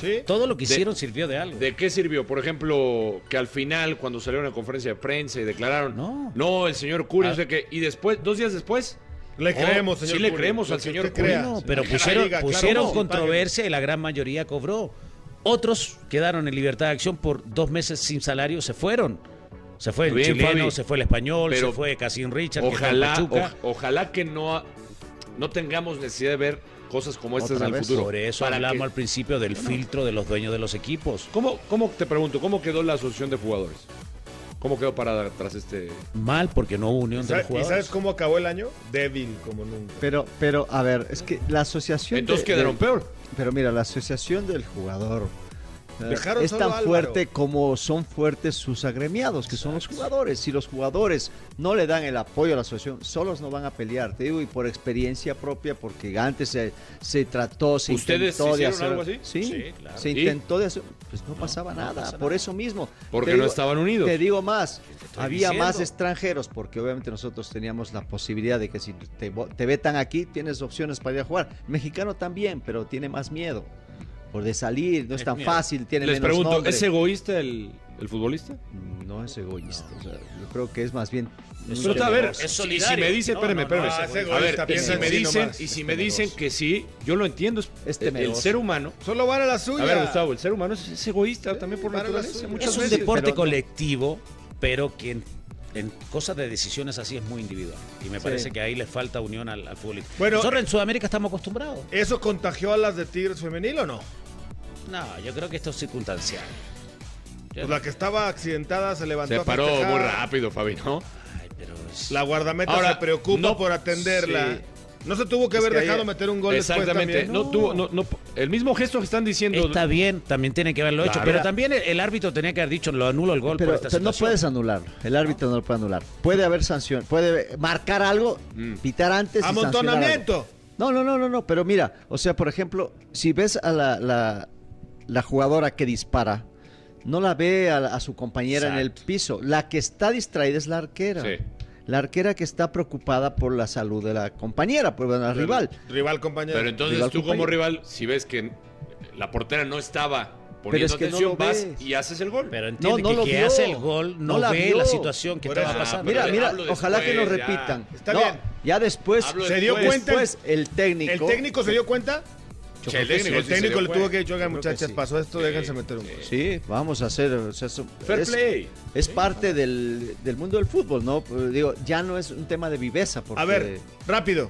Sí. Todo lo que De- hicieron sirvió de algo. ¿De qué sirvió? Por ejemplo, que al final, cuando salió una conferencia de prensa y declararon, No. no, el señor Curi, Ah. no sé qué, y después, dos días después, Le oh, creemos, señor Sí, le creemos al que señor usted Curi. crea. No, pero Que pusieron, pusieron controversia y la gran mayoría cobró. Otros quedaron en libertad de acción por dos meses sin salario, se fueron. Se fue el Bien, chileno, Fabi. se fue el español, Pero se fue Casim Richard, que Ojalá, Pachuca. o- ojalá que no, no tengamos necesidad de ver cosas como estas Otra en el vez. futuro. Por eso Para hablamos que- al principio del filtro de los dueños de los equipos. ¿Cómo, ¿Cómo, te pregunto, cómo quedó la asociación de jugadores? ¿Cómo quedó parada tras este...? Mal porque no hubo unión de ¿Sabe- los ¿Y jugadores. sabes cómo acabó el año? Débil como nunca. Pero, pero, a ver, es que la asociación. Entonces de- quedaron de- peor. Pero mira, la asociación del jugador Dejaron es tan fuerte como son fuertes sus agremiados, que son los jugadores. Si los jugadores no le dan el apoyo a la asociación, solos no van a pelear. Te digo, y por experiencia propia, porque antes se, se trató, se ¿Ustedes intentó de hacer. algo así? Sí, Sí, claro. se intentó de hacer. Pues no, pasaba no nada. pasa por nada. eso mismo. Porque no estaban unidos. Te digo más, había más extranjeros, porque obviamente nosotros teníamos la posibilidad de que si te, te vetan aquí, tienes opciones para ir a jugar. Mexicano también, pero tiene más miedo. Por de salir, no es Es tan miedo. fácil, tiene Les menos pregunto, nombre. ¿es egoísta el, el futbolista? No es egoísta, o sea, yo creo que es más bien... Es Pero a ver, Es y si me dicen, No, espérame, no, no, espérame. es a egoísta, ver, y piensa si me dicen, y si me dicen que sí, yo lo entiendo. Es, el- ser humano. Solo van a la suya. A ver, Gustavo, el ser humano es, es egoísta también por naturaleza. Es un veces. deporte colectivo, pero que en, cosas de decisiones así es muy individual. Y me Sí. parece que ahí le falta unión al, al fútbol. Bueno, Nosotros en Sudamérica estamos acostumbrados. ¿Eso contagió a las de Tigres femenil o no? No, yo creo que esto es circunstancial. Yo- Pues la que estaba accidentada se levantó Se paró muy rápido, Fabi, ¿no? Ay, pero es- La guardameta Ahora, se preocupa no- por atenderla. sí. No se tuvo que Es haber que dejado meter un gol Exactamente. después también. No, tuvo, no, no, el mismo gesto que están diciendo. Está bien, también tiene que haberlo hecho, Claro. pero también el, el árbitro tenía que haber dicho lo anulo el gol Pero, por esta pero no puedes anular, el árbitro no lo puede anular. Puede haber sanción, puede marcar algo, Mm. pitar antes y sancionar algo. Amontonamiento. No, no, no, no, no, pero mira, o sea, por ejemplo, si ves a la, la, la jugadora que dispara, no la ve a, su compañera en el piso. La que está distraída es la arquera. Sí. La arquera que está preocupada por la salud de la compañera, por la rival. Rival compañero. Pero entonces Rival tú como rival, si ves que la portera no estaba Pero poniendo es que no atención, lo vas ves. y haces el gol. Pero entiende no que lo que vio. hace el gol no, No la ve vio. la situación que estaba pasando. Mira, mira, ojalá que lo después, ya. repitan. Está No, bien. Ya después, Hablo ¿Se dio cuenta? después el técnico. ¿El técnico se dio cuenta? El el técnico, le tuvo que decir, oigan, muchachas, sí. pasó esto, Sí. déjense meter un gol. Sí, vamos a hacer. o sea, eso- Fair es, play. es parte del, del mundo del fútbol, ¿no? Digo, ya no es un tema de viveza. Porque, A ver, rápido.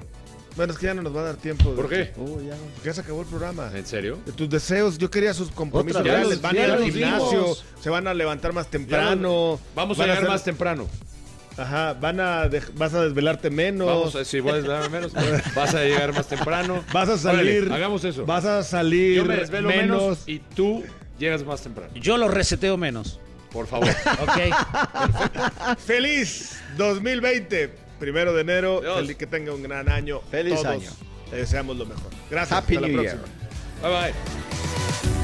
Bueno, es que ya no nos va a dar tiempo. ¿Por qué? Oh, ya, porque ya se acabó el programa. ¿En serio? De tus deseos, yo quería sus compromisos reales. Van a ir al gimnasio, se van a levantar más temprano. Vamos a llegar hacer- más temprano. Ajá, van a vas a desvelarte menos. Vamos a, si voy a desvelar menos, vas a llegar más temprano. Vas a salir. Órale, hagamos eso. Vas a salir Yo me desvelo menos. menos. y tú llegas más temprano. Yo lo reseteo menos. Por favor. Ok. Feliz 2020, primero de enero. Feliz que tenga un gran año. Feliz Todos año. Le deseamos lo mejor. Gracias. Happy hasta la New próxima. Year. Bye bye.